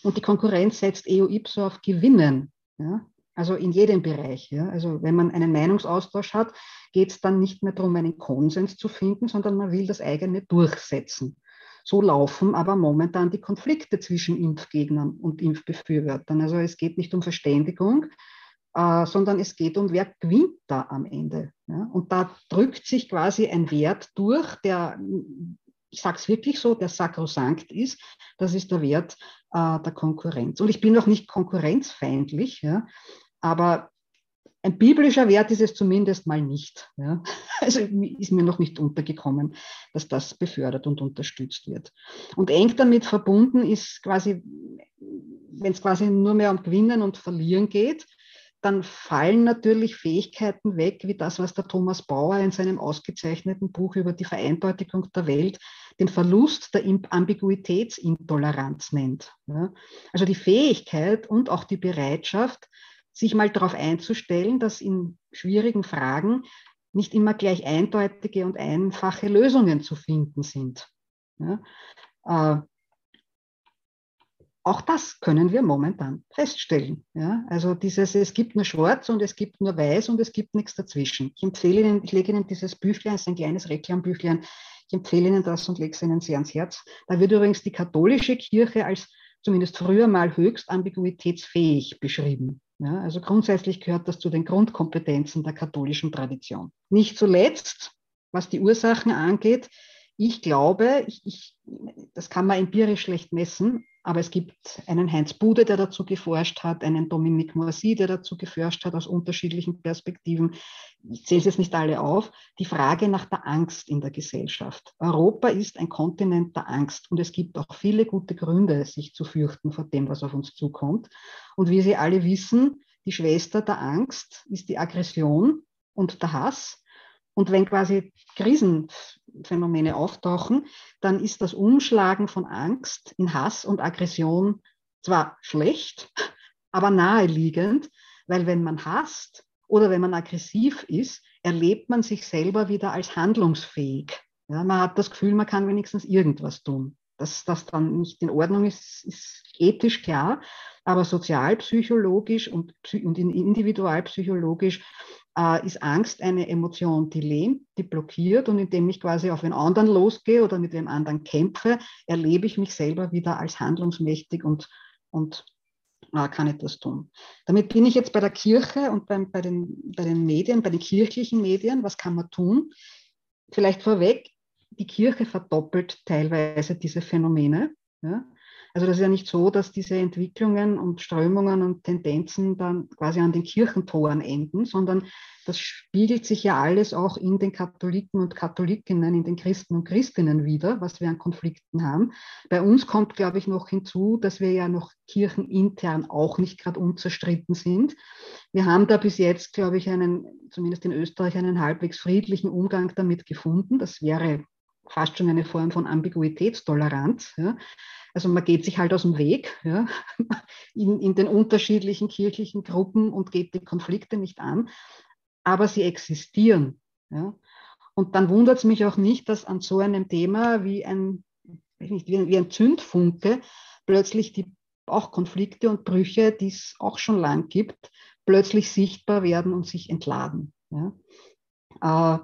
Und die Konkurrenz setzt eo ipso auf Gewinnen. Ja? Also in jedem Bereich. Ja? Also wenn man einen Meinungsaustausch hat, geht es dann nicht mehr darum, einen Konsens zu finden, sondern man will das eigene durchsetzen. So laufen aber momentan die Konflikte zwischen Impfgegnern und Impfbefürwortern. Also es geht nicht um Verständigung, äh, sondern es geht um, wer gewinnt da am Ende. Ja? Und da drückt sich quasi ein Wert durch, der, ich sage es wirklich so, der sakrosankt ist. Das ist der Wert äh, der Konkurrenz. Und ich bin auch nicht konkurrenzfeindlich, ja? Aber ein biblischer Wert ist es zumindest mal nicht. Ja. Also ist mir noch nicht untergekommen, dass das befördert und unterstützt wird. Und eng damit verbunden ist quasi, wenn es quasi nur mehr um Gewinnen und Verlieren geht, dann fallen natürlich Fähigkeiten weg, wie das, was der Thomas Bauer in seinem ausgezeichneten Buch über die Vereindeutigung der Welt den Verlust der Ambiguitätsintoleranz nennt. Also die Fähigkeit und auch die Bereitschaft, sich mal darauf einzustellen, dass in schwierigen Fragen nicht immer gleich eindeutige und einfache Lösungen zu finden sind. Ja, äh, auch das können wir momentan feststellen. Ja? Also dieses, es gibt nur Schwarz und es gibt nur Weiß und es gibt nichts dazwischen. Ich empfehle Ihnen, ich lege Ihnen dieses Büchlein, es ist ein kleines Reklambüchlein, ich empfehle Ihnen das und lege es Ihnen sehr ans Herz. Da wird übrigens die katholische Kirche als zumindest früher mal höchst ambiguitätsfähig beschrieben. Ja, also grundsätzlich gehört das zu den Grundkompetenzen der katholischen Tradition. Nicht zuletzt, was die Ursachen angeht, ich glaube, ich, ich, das kann man empirisch schlecht messen, aber es gibt einen Heinz Bude, der dazu geforscht hat, einen Dominique Moissy, der dazu geforscht hat aus unterschiedlichen Perspektiven. Ich zähle es jetzt nicht alle auf. Die Frage nach der Angst in der Gesellschaft. Europa ist ein Kontinent der Angst und es gibt auch viele gute Gründe, sich zu fürchten vor dem, was auf uns zukommt. Und wie Sie alle wissen, die Schwester der Angst ist die Aggression und der Hass. Und wenn quasi Krisenphänomene auftauchen, dann ist das Umschlagen von Angst in Hass und Aggression zwar schlecht, aber naheliegend, weil wenn man hasst oder wenn man aggressiv ist, erlebt man sich selber wieder als handlungsfähig. Ja, man hat das Gefühl, man kann wenigstens irgendwas tun. Dass das dann nicht in Ordnung ist, ist ethisch klar, aber sozialpsychologisch und, und individualpsychologisch äh, ist Angst eine Emotion, die lähmt, die blockiert und indem ich quasi auf einen anderen losgehe oder mit dem anderen kämpfe, erlebe ich mich selber wieder als handlungsmächtig und, und äh, kann etwas tun. Damit bin ich jetzt bei der Kirche und beim, bei, den, bei den Medien, bei den kirchlichen Medien. Was kann man tun? Vielleicht vorweg, die Kirche verdoppelt teilweise diese Phänomene. Ja? Also das ist ja nicht so, dass diese Entwicklungen und Strömungen und Tendenzen dann quasi an den Kirchentoren enden, sondern das spiegelt sich ja alles auch in den Katholiken und Katholikinnen, in den Christen und Christinnen wieder, was wir an Konflikten haben. Bei uns kommt, glaube ich, noch hinzu, dass wir ja noch kirchenintern auch nicht gerade unzerstritten sind. Wir haben da bis jetzt, glaube ich, einen, zumindest in Österreich, einen halbwegs friedlichen Umgang damit gefunden. Das wäre fast schon eine Form von Ambiguitätstoleranz. Ja. Also man geht sich halt aus dem Weg ja, in, in den unterschiedlichen kirchlichen Gruppen und geht die Konflikte nicht an, aber sie existieren. Ja. Und dann wundert es mich auch nicht, dass an so einem Thema wie ein, nicht, wie, ein Zündfunke plötzlich die auch Konflikte und Brüche, die es auch schon lang gibt, plötzlich sichtbar werden und sich entladen. Ja. Äh,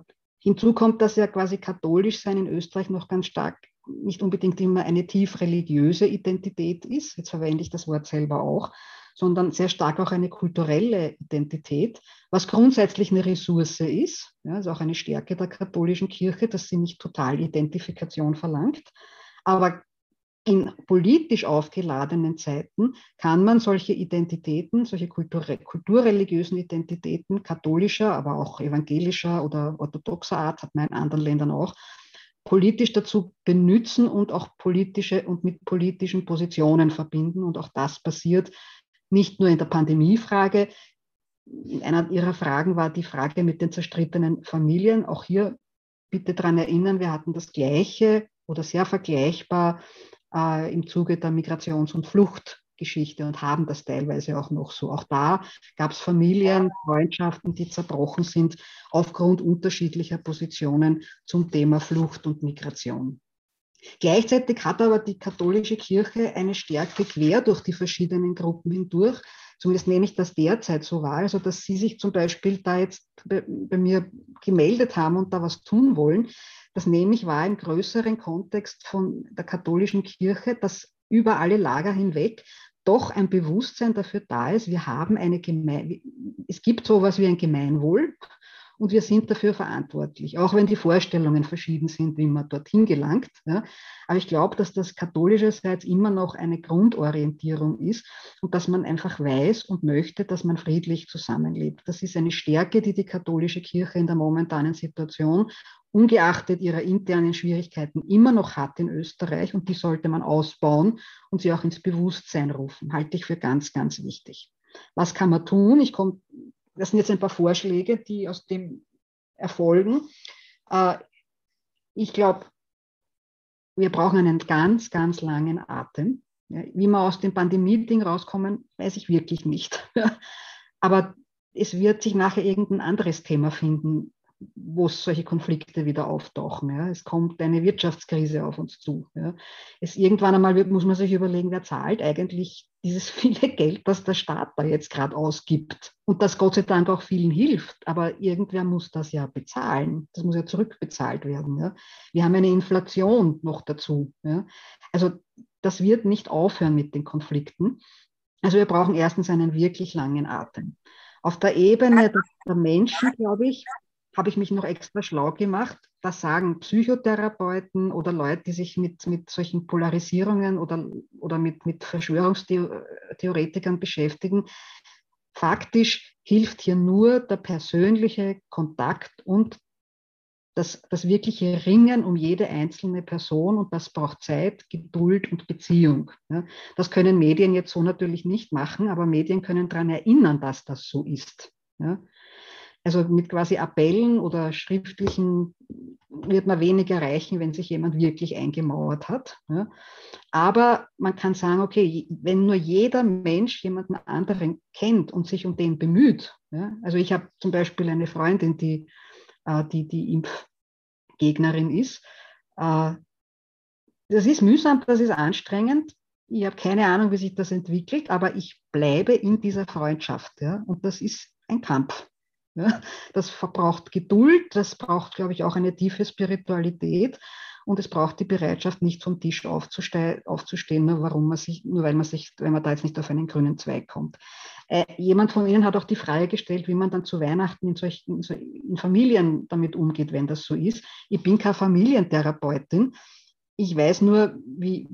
hinzu kommt, dass ja quasi katholisch sein in Österreich noch ganz stark nicht unbedingt immer eine tief religiöse Identität ist, jetzt verwende ich das Wort selber auch, sondern sehr stark auch eine kulturelle Identität, was grundsätzlich eine Ressource ist, ja, ist auch eine Stärke der katholischen Kirche, dass sie nicht total Identifikation verlangt. Aber in politisch aufgeladenen Zeiten kann man solche Identitäten, solche kulturreligiösen Identitäten, katholischer, aber auch evangelischer oder orthodoxer Art, hat man in anderen Ländern auch, politisch dazu benützen und auch politische und mit politischen Positionen verbinden. Und auch das passiert nicht nur in der Pandemiefrage. In einer Ihrer Fragen war die Frage mit den zerstrittenen Familien. Auch hier bitte daran erinnern, wir hatten das Gleiche oder sehr vergleichbar äh, im Zuge der Migrations- und Fluchtgeschichte und haben das teilweise auch noch so. Auch da gab es Familien, Freundschaften, die zerbrochen sind aufgrund unterschiedlicher Positionen zum Thema Flucht und Migration. Gleichzeitig hat aber die katholische Kirche eine Stärke quer durch die verschiedenen Gruppen hindurch. Zumindest nehme ich das derzeit so wahr, also dass Sie sich zum Beispiel da jetzt bei, bei mir gemeldet haben und da was tun wollen. Das nehme ich wahr im größeren Kontext von der katholischen Kirche, dass über alle Lager hinweg doch ein Bewusstsein dafür da ist, wir haben eine Gemein es gibt sowas wie ein Gemeinwohl und wir sind dafür verantwortlich, auch wenn die Vorstellungen verschieden sind, wie man dorthin gelangt. Ja. Aber ich glaube, dass das katholischerseits immer noch eine Grundorientierung ist und dass man einfach weiß und möchte, dass man friedlich zusammenlebt. Das ist eine Stärke, die die katholische Kirche in der momentanen Situation ungeachtet ihrer internen Schwierigkeiten immer noch hat in Österreich und die sollte man ausbauen und sie auch ins Bewusstsein rufen. Halte ich für ganz, ganz wichtig. Was kann man tun? Ich komme das sind jetzt ein paar Vorschläge, die aus dem erfolgen. Äh, ich glaube, wir brauchen einen ganz, ganz langen Atem. Wie wir aus dem Pandemie-Ding rauskommen, weiß ich wirklich nicht. Aber es wird sich nachher irgendein anderes Thema finden, wo solche Konflikte wieder auftauchen. Ja. Es kommt eine Wirtschaftskrise auf uns zu. Ja. Es irgendwann einmal wird, muss man sich überlegen, wer zahlt eigentlich dieses viele Geld, das der Staat da jetzt gerade ausgibt und das Gott sei Dank auch vielen hilft. Aber irgendwer muss das ja bezahlen. Das muss ja zurückbezahlt werden. Ja. Wir haben eine Inflation noch dazu. Also das wird nicht aufhören mit den Konflikten. Also wir brauchen erstens einen wirklich langen Atem. Auf der Ebene der Menschen, glaube ich, habe ich mich noch extra schlau gemacht. Was sagen Psychotherapeuten oder Leute, die sich mit, mit solchen Polarisierungen oder, oder mit, mit Verschwörungstheoretikern beschäftigen? Faktisch hilft hier nur der persönliche Kontakt und das, das wirkliche Ringen um jede einzelne Person und das braucht Zeit, Geduld und Beziehung. Das können Medien jetzt so natürlich nicht machen, aber Medien können daran erinnern, dass das so ist. Ja. Also mit quasi Appellen oder schriftlichen wird man wenig erreichen, wenn sich jemand wirklich eingemauert hat. Ja. Aber man kann sagen, okay, wenn nur jeder Mensch jemanden anderen kennt und sich um den bemüht. Ja. Also ich habe zum Beispiel eine Freundin, die, äh, die, die Impfgegnerin ist. Äh, das ist mühsam, das ist anstrengend. Ich habe keine Ahnung, wie sich das entwickelt, aber ich bleibe in dieser Freundschaft. Ja. Und das ist ein Kampf. Ja, das verbraucht Geduld, das braucht, glaube ich, auch eine tiefe Spiritualität und es braucht die Bereitschaft, nicht vom Tisch aufzustehen, nur, warum man sich, nur weil man sich, wenn man da jetzt nicht auf einen grünen Zweig kommt. Äh, jemand von Ihnen hat auch die Frage gestellt, wie man dann zu Weihnachten in solchen in Familien damit umgeht, wenn das so ist. Ich bin keine Familientherapeutin. Ich weiß nur, wie,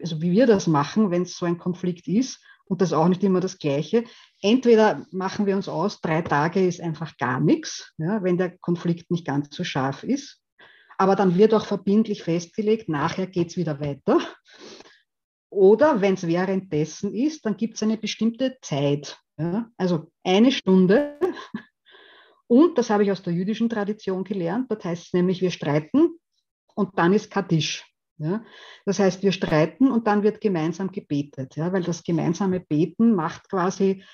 also wie wir das machen, wenn es so ein Konflikt ist und das auch nicht immer das Gleiche. Entweder machen wir uns aus, drei Tage ist einfach gar nichts, ja, wenn der Konflikt nicht ganz so scharf ist. Aber dann wird auch verbindlich festgelegt, nachher geht es wieder weiter. Oder wenn es währenddessen ist, dann gibt es eine bestimmte Zeit. Ja, also eine Stunde. Und das habe ich aus der jüdischen Tradition gelernt. Das heißt nämlich, wir streiten und dann ist Kaddisch. Ja? Das heißt, wir streiten und dann wird gemeinsam gebetet, ja? weil das gemeinsame Beten macht quasi,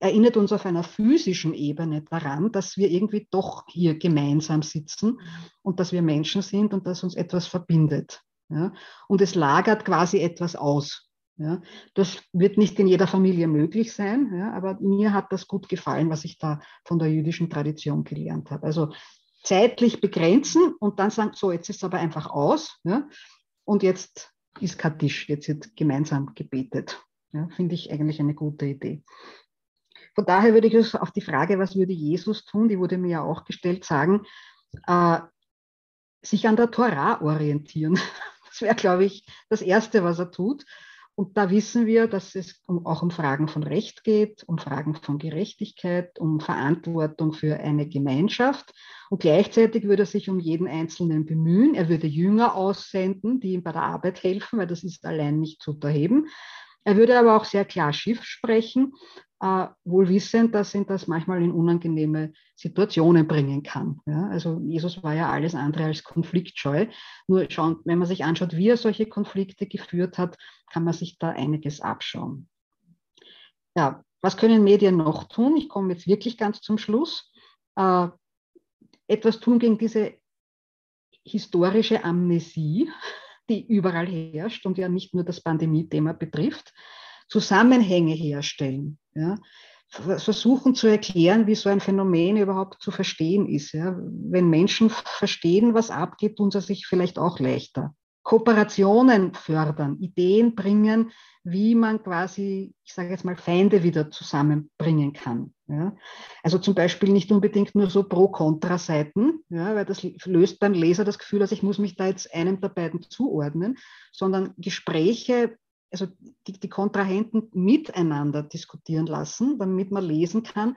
erinnert uns auf einer physischen Ebene daran, dass wir irgendwie doch hier gemeinsam sitzen und dass wir Menschen sind und dass uns etwas verbindet. Ja? Und es lagert quasi etwas aus. Ja, das wird nicht in jeder Familie möglich sein, ja, aber mir hat das gut gefallen, was ich da von der jüdischen Tradition gelernt habe. Also zeitlich begrenzen und dann sagen, so, jetzt ist es aber einfach aus. Ja, und jetzt ist Kaddisch, jetzt wird gemeinsam gebetet. Ja, Finde ich eigentlich eine gute Idee. Von daher würde ich auf die Frage, was würde Jesus tun, die wurde mir ja auch gestellt, sagen, äh, sich an der Tora orientieren. Das wäre, glaube ich, das Erste, was er tut. Und da wissen wir, dass es auch um Fragen von Recht geht, um Fragen von Gerechtigkeit, um Verantwortung für eine Gemeinschaft. Und gleichzeitig würde er sich um jeden Einzelnen bemühen. Er würde Jünger aussenden, die ihm bei der Arbeit helfen, weil das ist allein nicht zu unterheben. Er würde aber auch sehr klar Schiff sprechen, äh, wohl wissend, dass ihn das manchmal in unangenehme Situationen bringen kann. Ja, also Jesus war ja alles andere als konfliktscheu. Nur schauen, wenn man sich anschaut, wie er solche Konflikte geführt hat, kann man sich da einiges abschauen. Ja, was können Medien noch tun? Ich komme jetzt wirklich ganz zum Schluss. Äh, etwas tun gegen diese historische Amnesie, die überall herrscht und ja nicht nur das Pandemie-Thema betrifft, Zusammenhänge herstellen. Ja? Versuchen zu erklären, wie so ein Phänomen überhaupt zu verstehen ist. Ja? Wenn Menschen verstehen, was abgeht, tun sie sich vielleicht auch leichter. Kooperationen fördern, Ideen bringen, wie man quasi, ich sage jetzt mal, Feinde wieder zusammenbringen kann. Ja? Also zum Beispiel nicht unbedingt nur so Pro-Kontra-Seiten, ja, weil das löst beim Leser das Gefühl, dass ich muss mich da jetzt einem der beiden zuordnen, sondern Gespräche, also die, die Kontrahenten miteinander diskutieren lassen, damit man lesen kann,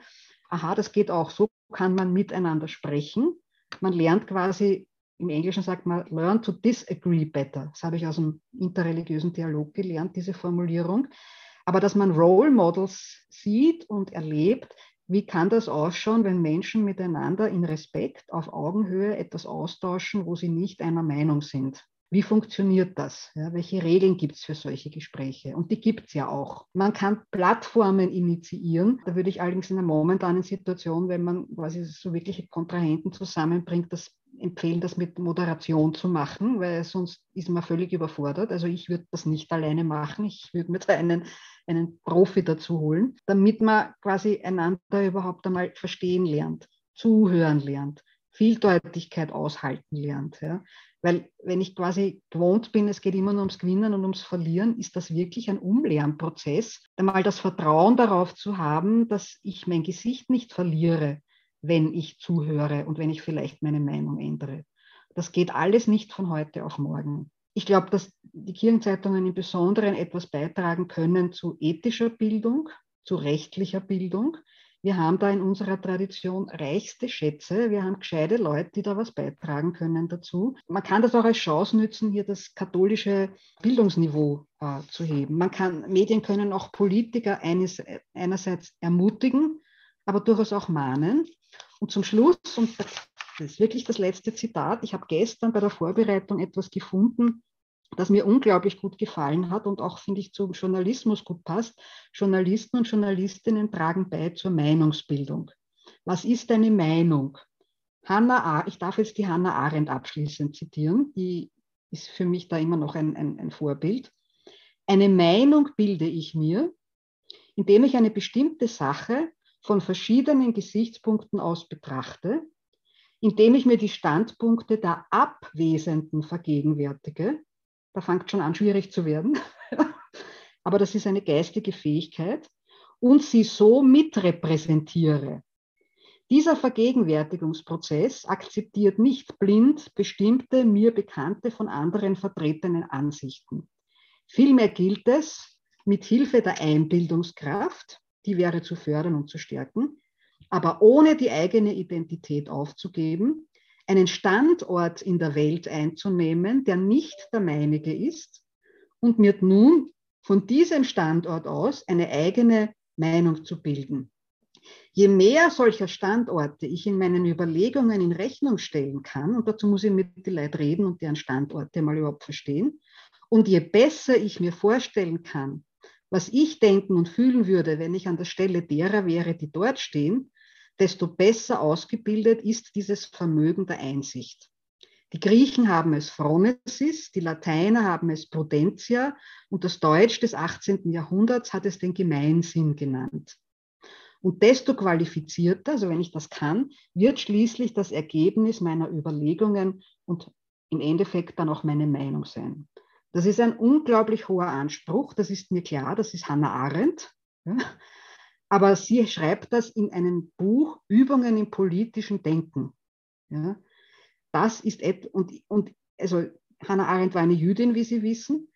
aha, das geht auch, so kann man miteinander sprechen. Man lernt quasi im Englischen sagt man, learn to disagree better. Das habe ich aus dem interreligiösen Dialog gelernt, diese Formulierung. Aber dass man Role Models sieht und erlebt, wie kann das ausschauen, wenn Menschen miteinander in Respekt auf Augenhöhe etwas austauschen, wo sie nicht einer Meinung sind? Wie funktioniert das? Ja, welche Regeln gibt es für solche Gespräche? Und die gibt es ja auch. Man kann Plattformen initiieren. Da würde ich allerdings in einer momentanen Situation, wenn man quasi so wirkliche Kontrahenten zusammenbringt, das empfehlen, das mit Moderation zu machen, weil sonst ist man völlig überfordert. Also ich würde das nicht alleine machen. Ich würde mir da einen, einen Profi dazu holen, damit man quasi einander überhaupt einmal verstehen lernt, zuhören lernt, Vieldeutigkeit aushalten lernt. Ja. Weil wenn ich quasi gewohnt bin, es geht immer nur ums Gewinnen und ums Verlieren, ist das wirklich ein Umlernprozess, einmal das Vertrauen darauf zu haben, dass ich mein Gesicht nicht verliere, wenn ich zuhöre und wenn ich vielleicht meine Meinung ändere. Das geht alles nicht von heute auf morgen. Ich glaube, dass die Kirchenzeitungen im Besonderen etwas beitragen können zu ethischer Bildung, zu rechtlicher Bildung. Wir haben da in unserer Tradition reichste Schätze. Wir haben gescheite Leute, die da was beitragen können dazu. Man kann das auch als Chance nützen, hier das katholische Bildungsniveau äh, zu heben. Man kann, Medien können auch Politiker eines, einerseits ermutigen, aber durchaus auch mahnen. Und zum Schluss, und das ist wirklich das letzte Zitat, ich habe gestern bei der Vorbereitung etwas gefunden, das mir unglaublich gut gefallen hat und auch, finde ich, zum Journalismus gut passt. Journalisten und Journalistinnen tragen bei zur Meinungsbildung. Was ist eine Meinung? Hannah ich darf jetzt die Hannah Arendt abschließend zitieren, die ist für mich da immer noch ein, ein, ein Vorbild. Eine Meinung bilde ich mir, indem ich eine bestimmte Sache von verschiedenen Gesichtspunkten aus betrachte, indem ich mir die Standpunkte der Abwesenden vergegenwärtige. Da fängt schon an, schwierig zu werden. Aber das ist eine geistige Fähigkeit und sie so mitrepräsentiere. Dieser Vergegenwärtigungsprozess akzeptiert nicht blind bestimmte mir bekannte von anderen vertretenen Ansichten. Vielmehr gilt es, mit Hilfe der Einbildungskraft die wäre zu fördern und zu stärken, aber ohne die eigene Identität aufzugeben, einen Standort in der Welt einzunehmen, der nicht der meinige ist und mir nun von diesem Standort aus eine eigene Meinung zu bilden. Je mehr solcher Standorte ich in meinen Überlegungen in Rechnung stellen kann, und dazu muss ich mit den Leuten reden und deren Standorte mal überhaupt verstehen, und je besser ich mir vorstellen kann, was ich denken und fühlen würde, wenn ich an der Stelle derer wäre, die dort stehen, desto besser ausgebildet ist dieses Vermögen der Einsicht. Die Griechen haben es Phronesis, die Lateiner haben es Prudentia und das Deutsch des 18. Jahrhunderts hat es den Gemeinsinn genannt. Und desto qualifizierter, also wenn ich das kann, wird schließlich das Ergebnis meiner Überlegungen und im Endeffekt dann auch meine Meinung sein. Das ist ein unglaublich hoher Anspruch, das ist mir klar, das ist Hannah Arendt. Ja. Aber sie schreibt das in einem Buch Übungen im politischen Denken. Ja. Das ist und, und also Hannah Arendt war eine Jüdin, wie Sie wissen.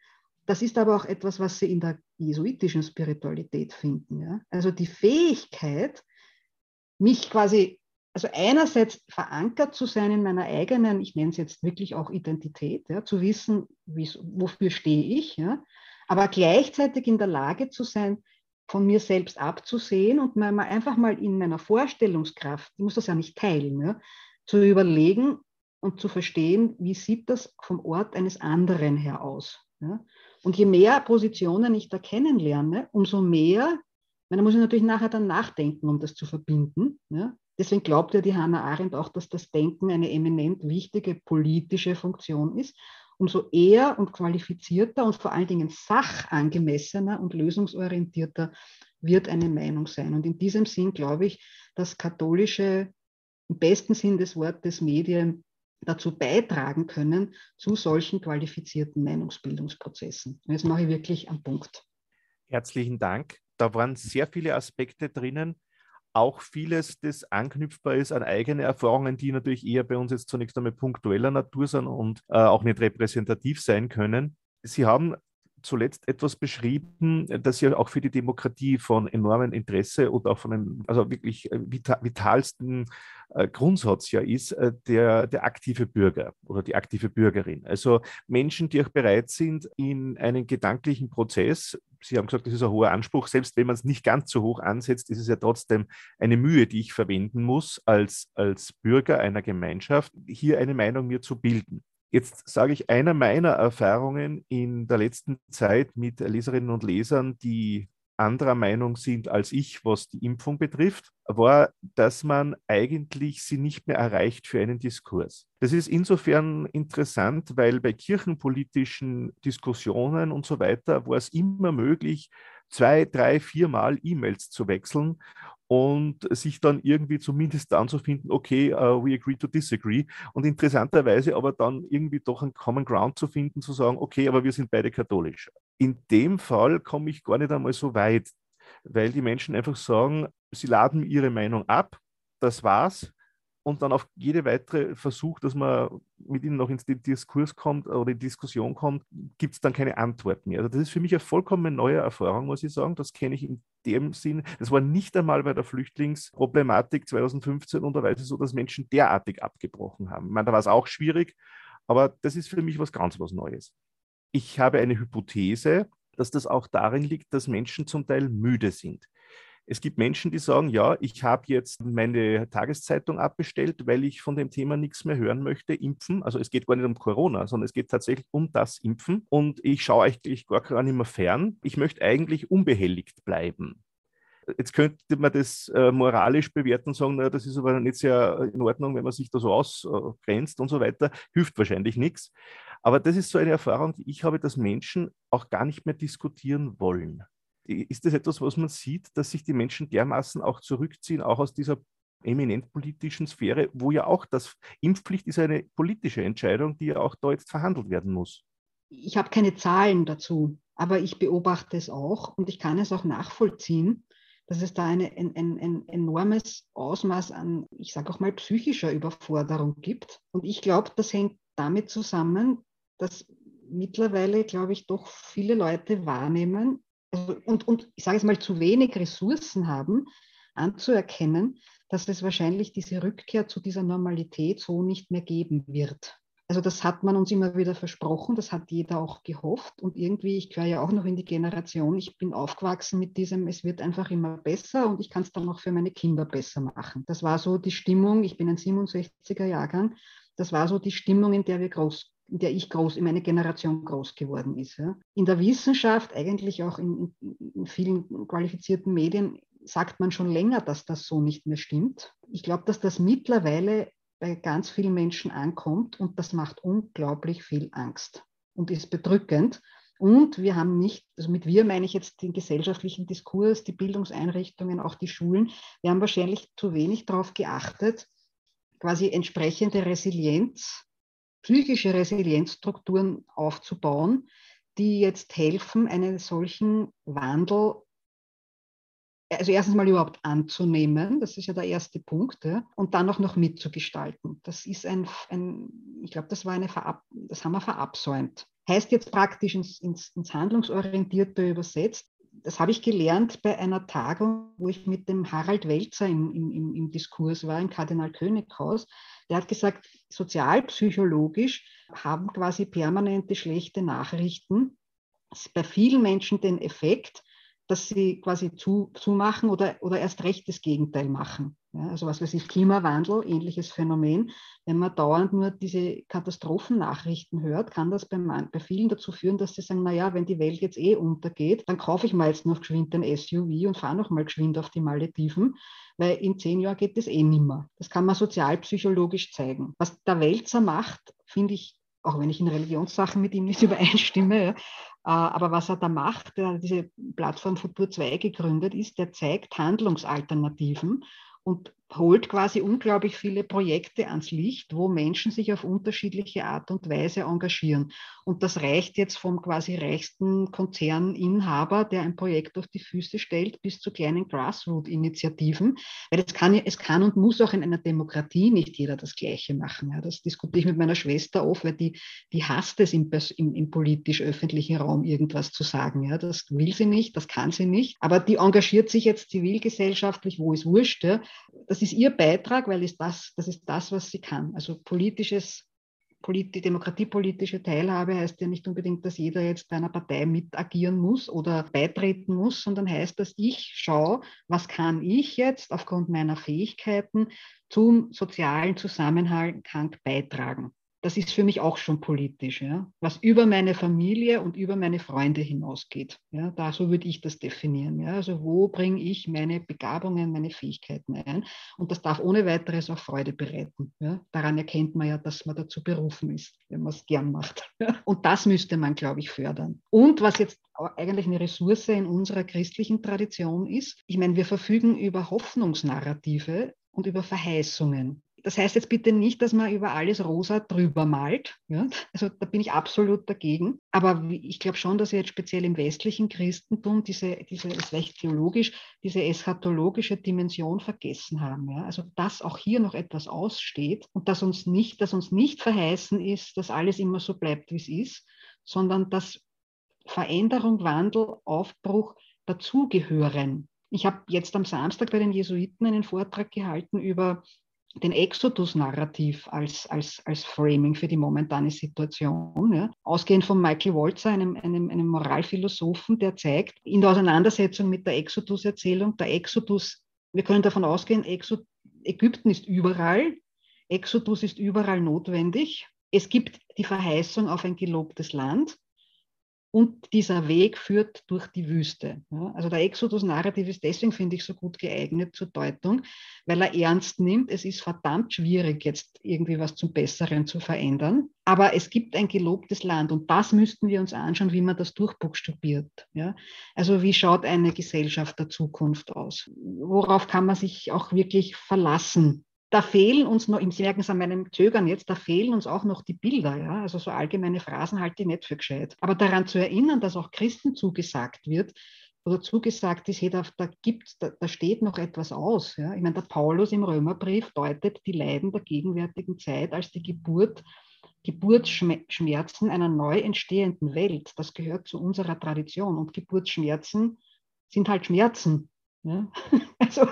das ist aber auch etwas, was Sie in der jesuitischen Spiritualität finden. Ja? Also die Fähigkeit, mich quasi, also einerseits verankert zu sein in meiner eigenen, ich nenne es jetzt wirklich auch Identität, ja? zu wissen, wofür stehe ich, ja? aber gleichzeitig in der Lage zu sein, von mir selbst abzusehen und mal einfach mal in meiner Vorstellungskraft, ich muss das ja nicht teilen, ja, zu überlegen und zu verstehen, wie sieht das vom Ort eines anderen her aus. Ja. Und je mehr Positionen ich da kennenlerne, umso mehr, da muss ich natürlich nachher dann nachdenken, um das zu verbinden. Ja. Deswegen glaubt ja die Hannah Arendt auch, dass das Denken eine eminent wichtige politische Funktion ist umso eher und qualifizierter und vor allen Dingen sachangemessener und lösungsorientierter wird eine Meinung sein. Und in diesem Sinn glaube ich, dass katholische, im besten Sinn des Wortes, Medien dazu beitragen können zu solchen qualifizierten Meinungsbildungsprozessen. Und jetzt mache ich wirklich am Punkt. Herzlichen Dank. Da waren sehr viele Aspekte drinnen, auch vieles, das anknüpfbar ist an eigene Erfahrungen, die natürlich eher bei uns jetzt zunächst einmal punktueller Natur sind und äh, auch nicht repräsentativ sein können. Sie haben zuletzt etwas beschrieben, das ja auch für die Demokratie von enormem Interesse und auch von einem also wirklich äh, vitalsten äh, Grundsatz ja ist, äh, der, der aktive Bürger oder die aktive Bürgerin. Also Menschen, die auch bereit sind, in einen gedanklichen Prozess, Sie haben gesagt, das ist ein hoher Anspruch, selbst wenn man es nicht ganz so hoch ansetzt, ist es ja trotzdem eine Mühe, die ich verwenden muss als, als Bürger einer Gemeinschaft, hier eine Meinung mir zu bilden. Jetzt sage ich, einer meiner Erfahrungen in der letzten Zeit mit Leserinnen und Lesern, die anderer Meinung sind als ich, was die Impfung betrifft, war, dass man eigentlich sie nicht mehr erreicht für einen Diskurs. Das ist insofern interessant, weil bei kirchenpolitischen Diskussionen und so weiter war es immer möglich, zwei, drei, viermal E-Mails zu wechseln und sich dann irgendwie zumindest dann zu finden, okay, uh, we agree to disagree. Und interessanterweise aber dann irgendwie doch einen Common Ground zu finden, zu sagen, okay, aber wir sind beide katholisch. In dem Fall komme ich gar nicht einmal so weit, weil die Menschen einfach sagen, sie laden ihre Meinung ab, das war's, und dann auf jede weitere Versuch, dass man mit ihnen noch ins Diskurs kommt oder in Diskussion kommt, gibt es dann keine Antwort mehr. Also das ist für mich eine vollkommen neue Erfahrung, muss ich sagen. Das kenne ich in dem Sinn. Das war nicht einmal bei der Flüchtlingsproblematik 2015 und da weiß ich so, dass Menschen derartig abgebrochen haben. Ich meine, da war es auch schwierig, aber das ist für mich was ganz was Neues. Ich habe eine Hypothese, dass das auch darin liegt, dass Menschen zum Teil müde sind. Es gibt Menschen, die sagen, ja, ich habe jetzt meine Tageszeitung abbestellt, weil ich von dem Thema nichts mehr hören möchte, impfen. Also es geht gar nicht um Corona, sondern es geht tatsächlich um das Impfen. Und ich schaue eigentlich gar, gar nicht mehr fern. Ich möchte eigentlich unbehelligt bleiben. Jetzt könnte man das äh, moralisch bewerten und sagen, na, das ist aber nicht sehr in Ordnung, wenn man sich da so ausgrenzt und so weiter. Hilft wahrscheinlich nichts. Aber das ist so eine Erfahrung, die ich habe, dass Menschen auch gar nicht mehr diskutieren wollen ist das etwas, was man sieht, dass sich die Menschen dermaßen auch zurückziehen, auch aus dieser eminent politischen Sphäre, wo ja auch das Impfpflicht ist eine politische Entscheidung, die ja auch da jetzt verhandelt werden muss. Ich habe keine Zahlen dazu, aber ich beobachte es auch und ich kann es auch nachvollziehen, dass es da eine, ein, ein, ein enormes Ausmaß an, ich sage auch mal, psychischer Überforderung gibt. Und ich glaube, das hängt damit zusammen, dass mittlerweile, glaube ich, doch viele Leute wahrnehmen, also, und, und ich sage es mal, zu wenig Ressourcen haben, anzuerkennen, dass es wahrscheinlich diese Rückkehr zu dieser Normalität so nicht mehr geben wird. Also das hat man uns immer wieder versprochen, das hat jeder auch gehofft und irgendwie, ich gehöre ja auch noch in die Generation, ich bin aufgewachsen mit diesem, es wird einfach immer besser und ich kann es dann auch für meine Kinder besser machen. Das war so die Stimmung, ich bin ein 67er Jahrgang, das war so die Stimmung, in der wir groß in der ich groß, in meiner Generation groß geworden ist. Ja. In der Wissenschaft, eigentlich auch in, in vielen qualifizierten Medien, sagt man schon länger, dass das so nicht mehr stimmt. Ich glaube, dass das mittlerweile bei ganz vielen Menschen ankommt und das macht unglaublich viel Angst und ist bedrückend. Und wir haben nicht, also mit wir meine ich jetzt den gesellschaftlichen Diskurs, die Bildungseinrichtungen, auch die Schulen, wir haben wahrscheinlich zu wenig darauf geachtet, quasi entsprechende Resilienz psychische Resilienzstrukturen aufzubauen, die jetzt helfen, einen solchen Wandel, also erstens mal überhaupt anzunehmen, das ist ja der erste Punkt, ja, und dann auch noch mitzugestalten. Das ist ein, ein ich glaube, das war eine Verab das haben wir verabsäumt. heißt jetzt praktisch ins, ins, ins Handlungsorientierte übersetzt. Das habe ich gelernt bei einer Tagung, wo ich mit dem Harald Welzer im, im, im Diskurs war, im Kardinal Könighaus. Der hat gesagt, sozialpsychologisch haben quasi permanente schlechte Nachrichten bei vielen Menschen den Effekt, dass sie quasi zu, zumachen oder, oder erst recht das Gegenteil machen. Ja, also was weiß ich, Klimawandel, ähnliches Phänomen. Wenn man dauernd nur diese Katastrophennachrichten hört, kann das bei, bei vielen dazu führen, dass sie sagen, naja, wenn die Welt jetzt eh untergeht, dann kaufe ich mal jetzt noch geschwind ein SUV und fahre noch mal geschwind auf die Malediven, weil in zehn Jahren geht das eh nimmer. Das kann man sozialpsychologisch zeigen. Was der Wälzer macht, finde ich auch wenn ich in Religionssachen mit ihm nicht übereinstimme, ja, äh, aber was er da macht, diese Plattform Futur 2 gegründet ist, der zeigt Handlungsalternativen und holt quasi unglaublich viele Projekte ans Licht, wo Menschen sich auf unterschiedliche Art und Weise engagieren. Und das reicht jetzt vom quasi reichsten Konzerninhaber, der ein Projekt auf die Füße stellt, bis zu kleinen Grassroot-Initiativen. Weil es kann, es kann und muss auch in einer Demokratie nicht jeder das Gleiche machen. Ja, das diskutiere ich mit meiner Schwester oft, weil die, die hasst es im, im, im politisch-öffentlichen Raum irgendwas zu sagen. Ja, das will sie nicht, das kann sie nicht. Aber die engagiert sich jetzt zivilgesellschaftlich, wo es wurscht. Ja. Das das ist ihr Beitrag, weil ist das, das ist das, was sie kann. Also politisches, politi demokratiepolitische Teilhabe heißt ja nicht unbedingt, dass jeder jetzt bei einer Partei mit agieren muss oder beitreten muss, sondern heißt, dass ich schaue, was kann ich jetzt aufgrund meiner Fähigkeiten zum sozialen Zusammenhalt beitragen das ist für mich auch schon politisch, ja, was über meine Familie und über meine Freunde hinausgeht. Ja, da so würde ich das definieren. Ja, also wo bringe ich meine Begabungen, meine Fähigkeiten ein? Und das darf ohne weiteres auch Freude bereiten. Ja. Daran erkennt man ja, dass man dazu berufen ist, wenn man es gern macht. Ja. Und das müsste man, glaube ich, fördern. Und was jetzt eigentlich eine Ressource in unserer christlichen Tradition ist, ich meine, wir verfügen über Hoffnungsnarrative und über Verheißungen. Das heißt jetzt bitte nicht, dass man über alles rosa drüber malt. Ja? Also da bin ich absolut dagegen. Aber ich glaube schon, dass wir jetzt speziell im westlichen Christentum diese, diese ist recht theologisch, diese eschatologische Dimension vergessen haben. Ja? Also dass auch hier noch etwas aussteht und dass uns nicht, dass uns nicht verheißen ist, dass alles immer so bleibt, wie es ist, sondern dass Veränderung, Wandel, Aufbruch dazugehören. Ich habe jetzt am Samstag bei den Jesuiten einen Vortrag gehalten über den Exodus-Narrativ als, als, als Framing für die momentane Situation. Ja. Ausgehend von Michael Walzer, einem, einem, einem Moralphilosophen, der zeigt, in der Auseinandersetzung mit der Exodus-Erzählung, der Exodus, wir können davon ausgehen, Exod Ägypten ist überall, Exodus ist überall notwendig. Es gibt die Verheißung auf ein gelobtes Land. Und dieser Weg führt durch die Wüste. Also der Exodus-Narrativ ist deswegen, finde ich, so gut geeignet zur Deutung, weil er ernst nimmt, es ist verdammt schwierig, jetzt irgendwie was zum Besseren zu verändern. Aber es gibt ein gelobtes Land und das müssten wir uns anschauen, wie man das durchbuchstabiert. Also wie schaut eine Gesellschaft der Zukunft aus? Worauf kann man sich auch wirklich verlassen? Da fehlen uns noch, Sie merken es an meinem Zögern jetzt, da fehlen uns auch noch die Bilder. Ja? Also so allgemeine Phrasen halte ich nicht für gescheit. Aber daran zu erinnern, dass auch Christen zugesagt wird oder zugesagt ist, hey, da, da, gibt, da, da steht noch etwas aus. Ja? Ich meine, der Paulus im Römerbrief deutet die Leiden der gegenwärtigen Zeit als die Geburt Geburtsschmerzen einer neu entstehenden Welt. Das gehört zu unserer Tradition. Und Geburtsschmerzen sind halt Schmerzen. Ja? Also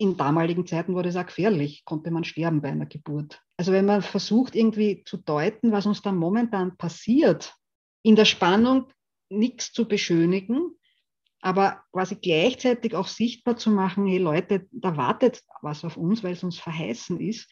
in damaligen Zeiten wurde es auch gefährlich, konnte man sterben bei einer Geburt. Also wenn man versucht irgendwie zu deuten, was uns da momentan passiert, in der Spannung nichts zu beschönigen, aber quasi gleichzeitig auch sichtbar zu machen, hey Leute, da wartet was auf uns, weil es uns verheißen ist,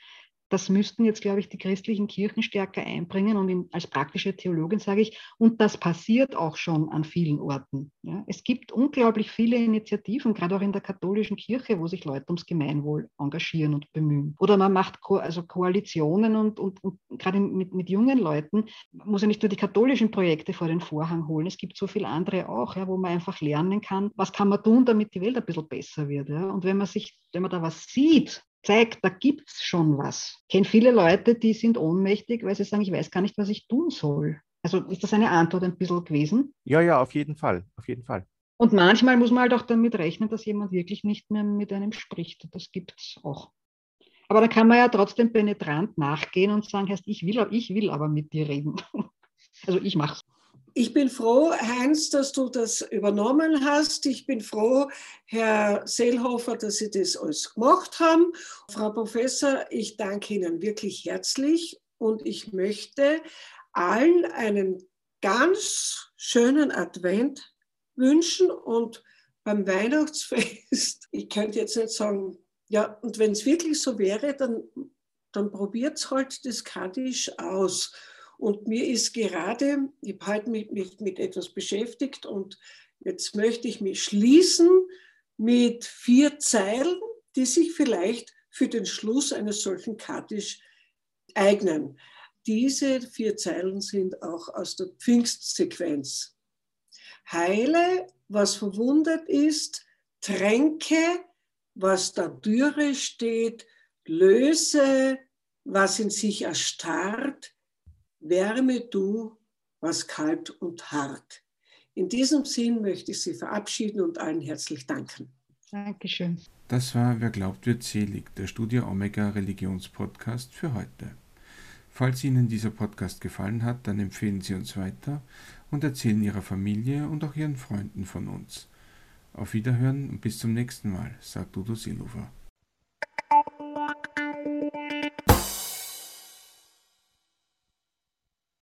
das müssten jetzt, glaube ich, die christlichen Kirchen stärker einbringen. Und in, als praktische Theologin sage ich, und das passiert auch schon an vielen Orten. Ja. Es gibt unglaublich viele Initiativen, gerade auch in der katholischen Kirche, wo sich Leute ums Gemeinwohl engagieren und bemühen. Oder man macht Ko also Koalitionen und, und, und gerade mit, mit jungen Leuten muss ja nicht nur die katholischen Projekte vor den Vorhang holen. Es gibt so viele andere auch, ja, wo man einfach lernen kann, was kann man tun, damit die Welt ein bisschen besser wird. Ja. Und wenn man sich, wenn man da was sieht, zeigt, da gibt es schon was. Ich kenne viele Leute, die sind ohnmächtig, weil sie sagen, ich weiß gar nicht, was ich tun soll. Also ist das eine Antwort ein bisschen gewesen? Ja, ja, auf jeden Fall, auf jeden Fall. Und manchmal muss man halt auch damit rechnen, dass jemand wirklich nicht mehr mit einem spricht. Das gibt es auch. Aber da kann man ja trotzdem penetrant nachgehen und sagen, heißt, ich will, ich will aber mit dir reden. Also ich mache es. Ich bin froh, Heinz, dass du das übernommen hast. Ich bin froh, Herr Seelhofer, dass Sie das alles gemacht haben. Frau Professor, ich danke Ihnen wirklich herzlich und ich möchte allen einen ganz schönen Advent wünschen und beim Weihnachtsfest, ich könnte jetzt nicht sagen, ja, und wenn es wirklich so wäre, dann, dann probiert es halt das Kaddisch aus. Und mir ist gerade, ich habe heute mich mit, mit etwas beschäftigt und jetzt möchte ich mich schließen mit vier Zeilen, die sich vielleicht für den Schluss eines solchen Kaddisch eignen. Diese vier Zeilen sind auch aus der Pfingstsequenz. Heile, was verwundet ist, tränke, was da Dürre steht, löse, was in sich erstarrt, wärme du, was kalt und hart. In diesem Sinn möchte ich Sie verabschieden und allen herzlich danken. Dankeschön. Das war Wer glaubt, wird selig, der Studio Omega Religionspodcast für heute. Falls Ihnen dieser Podcast gefallen hat, dann empfehlen Sie uns weiter und erzählen Ihrer Familie und auch Ihren Freunden von uns. Auf Wiederhören und bis zum nächsten Mal, sagt Udo Silova.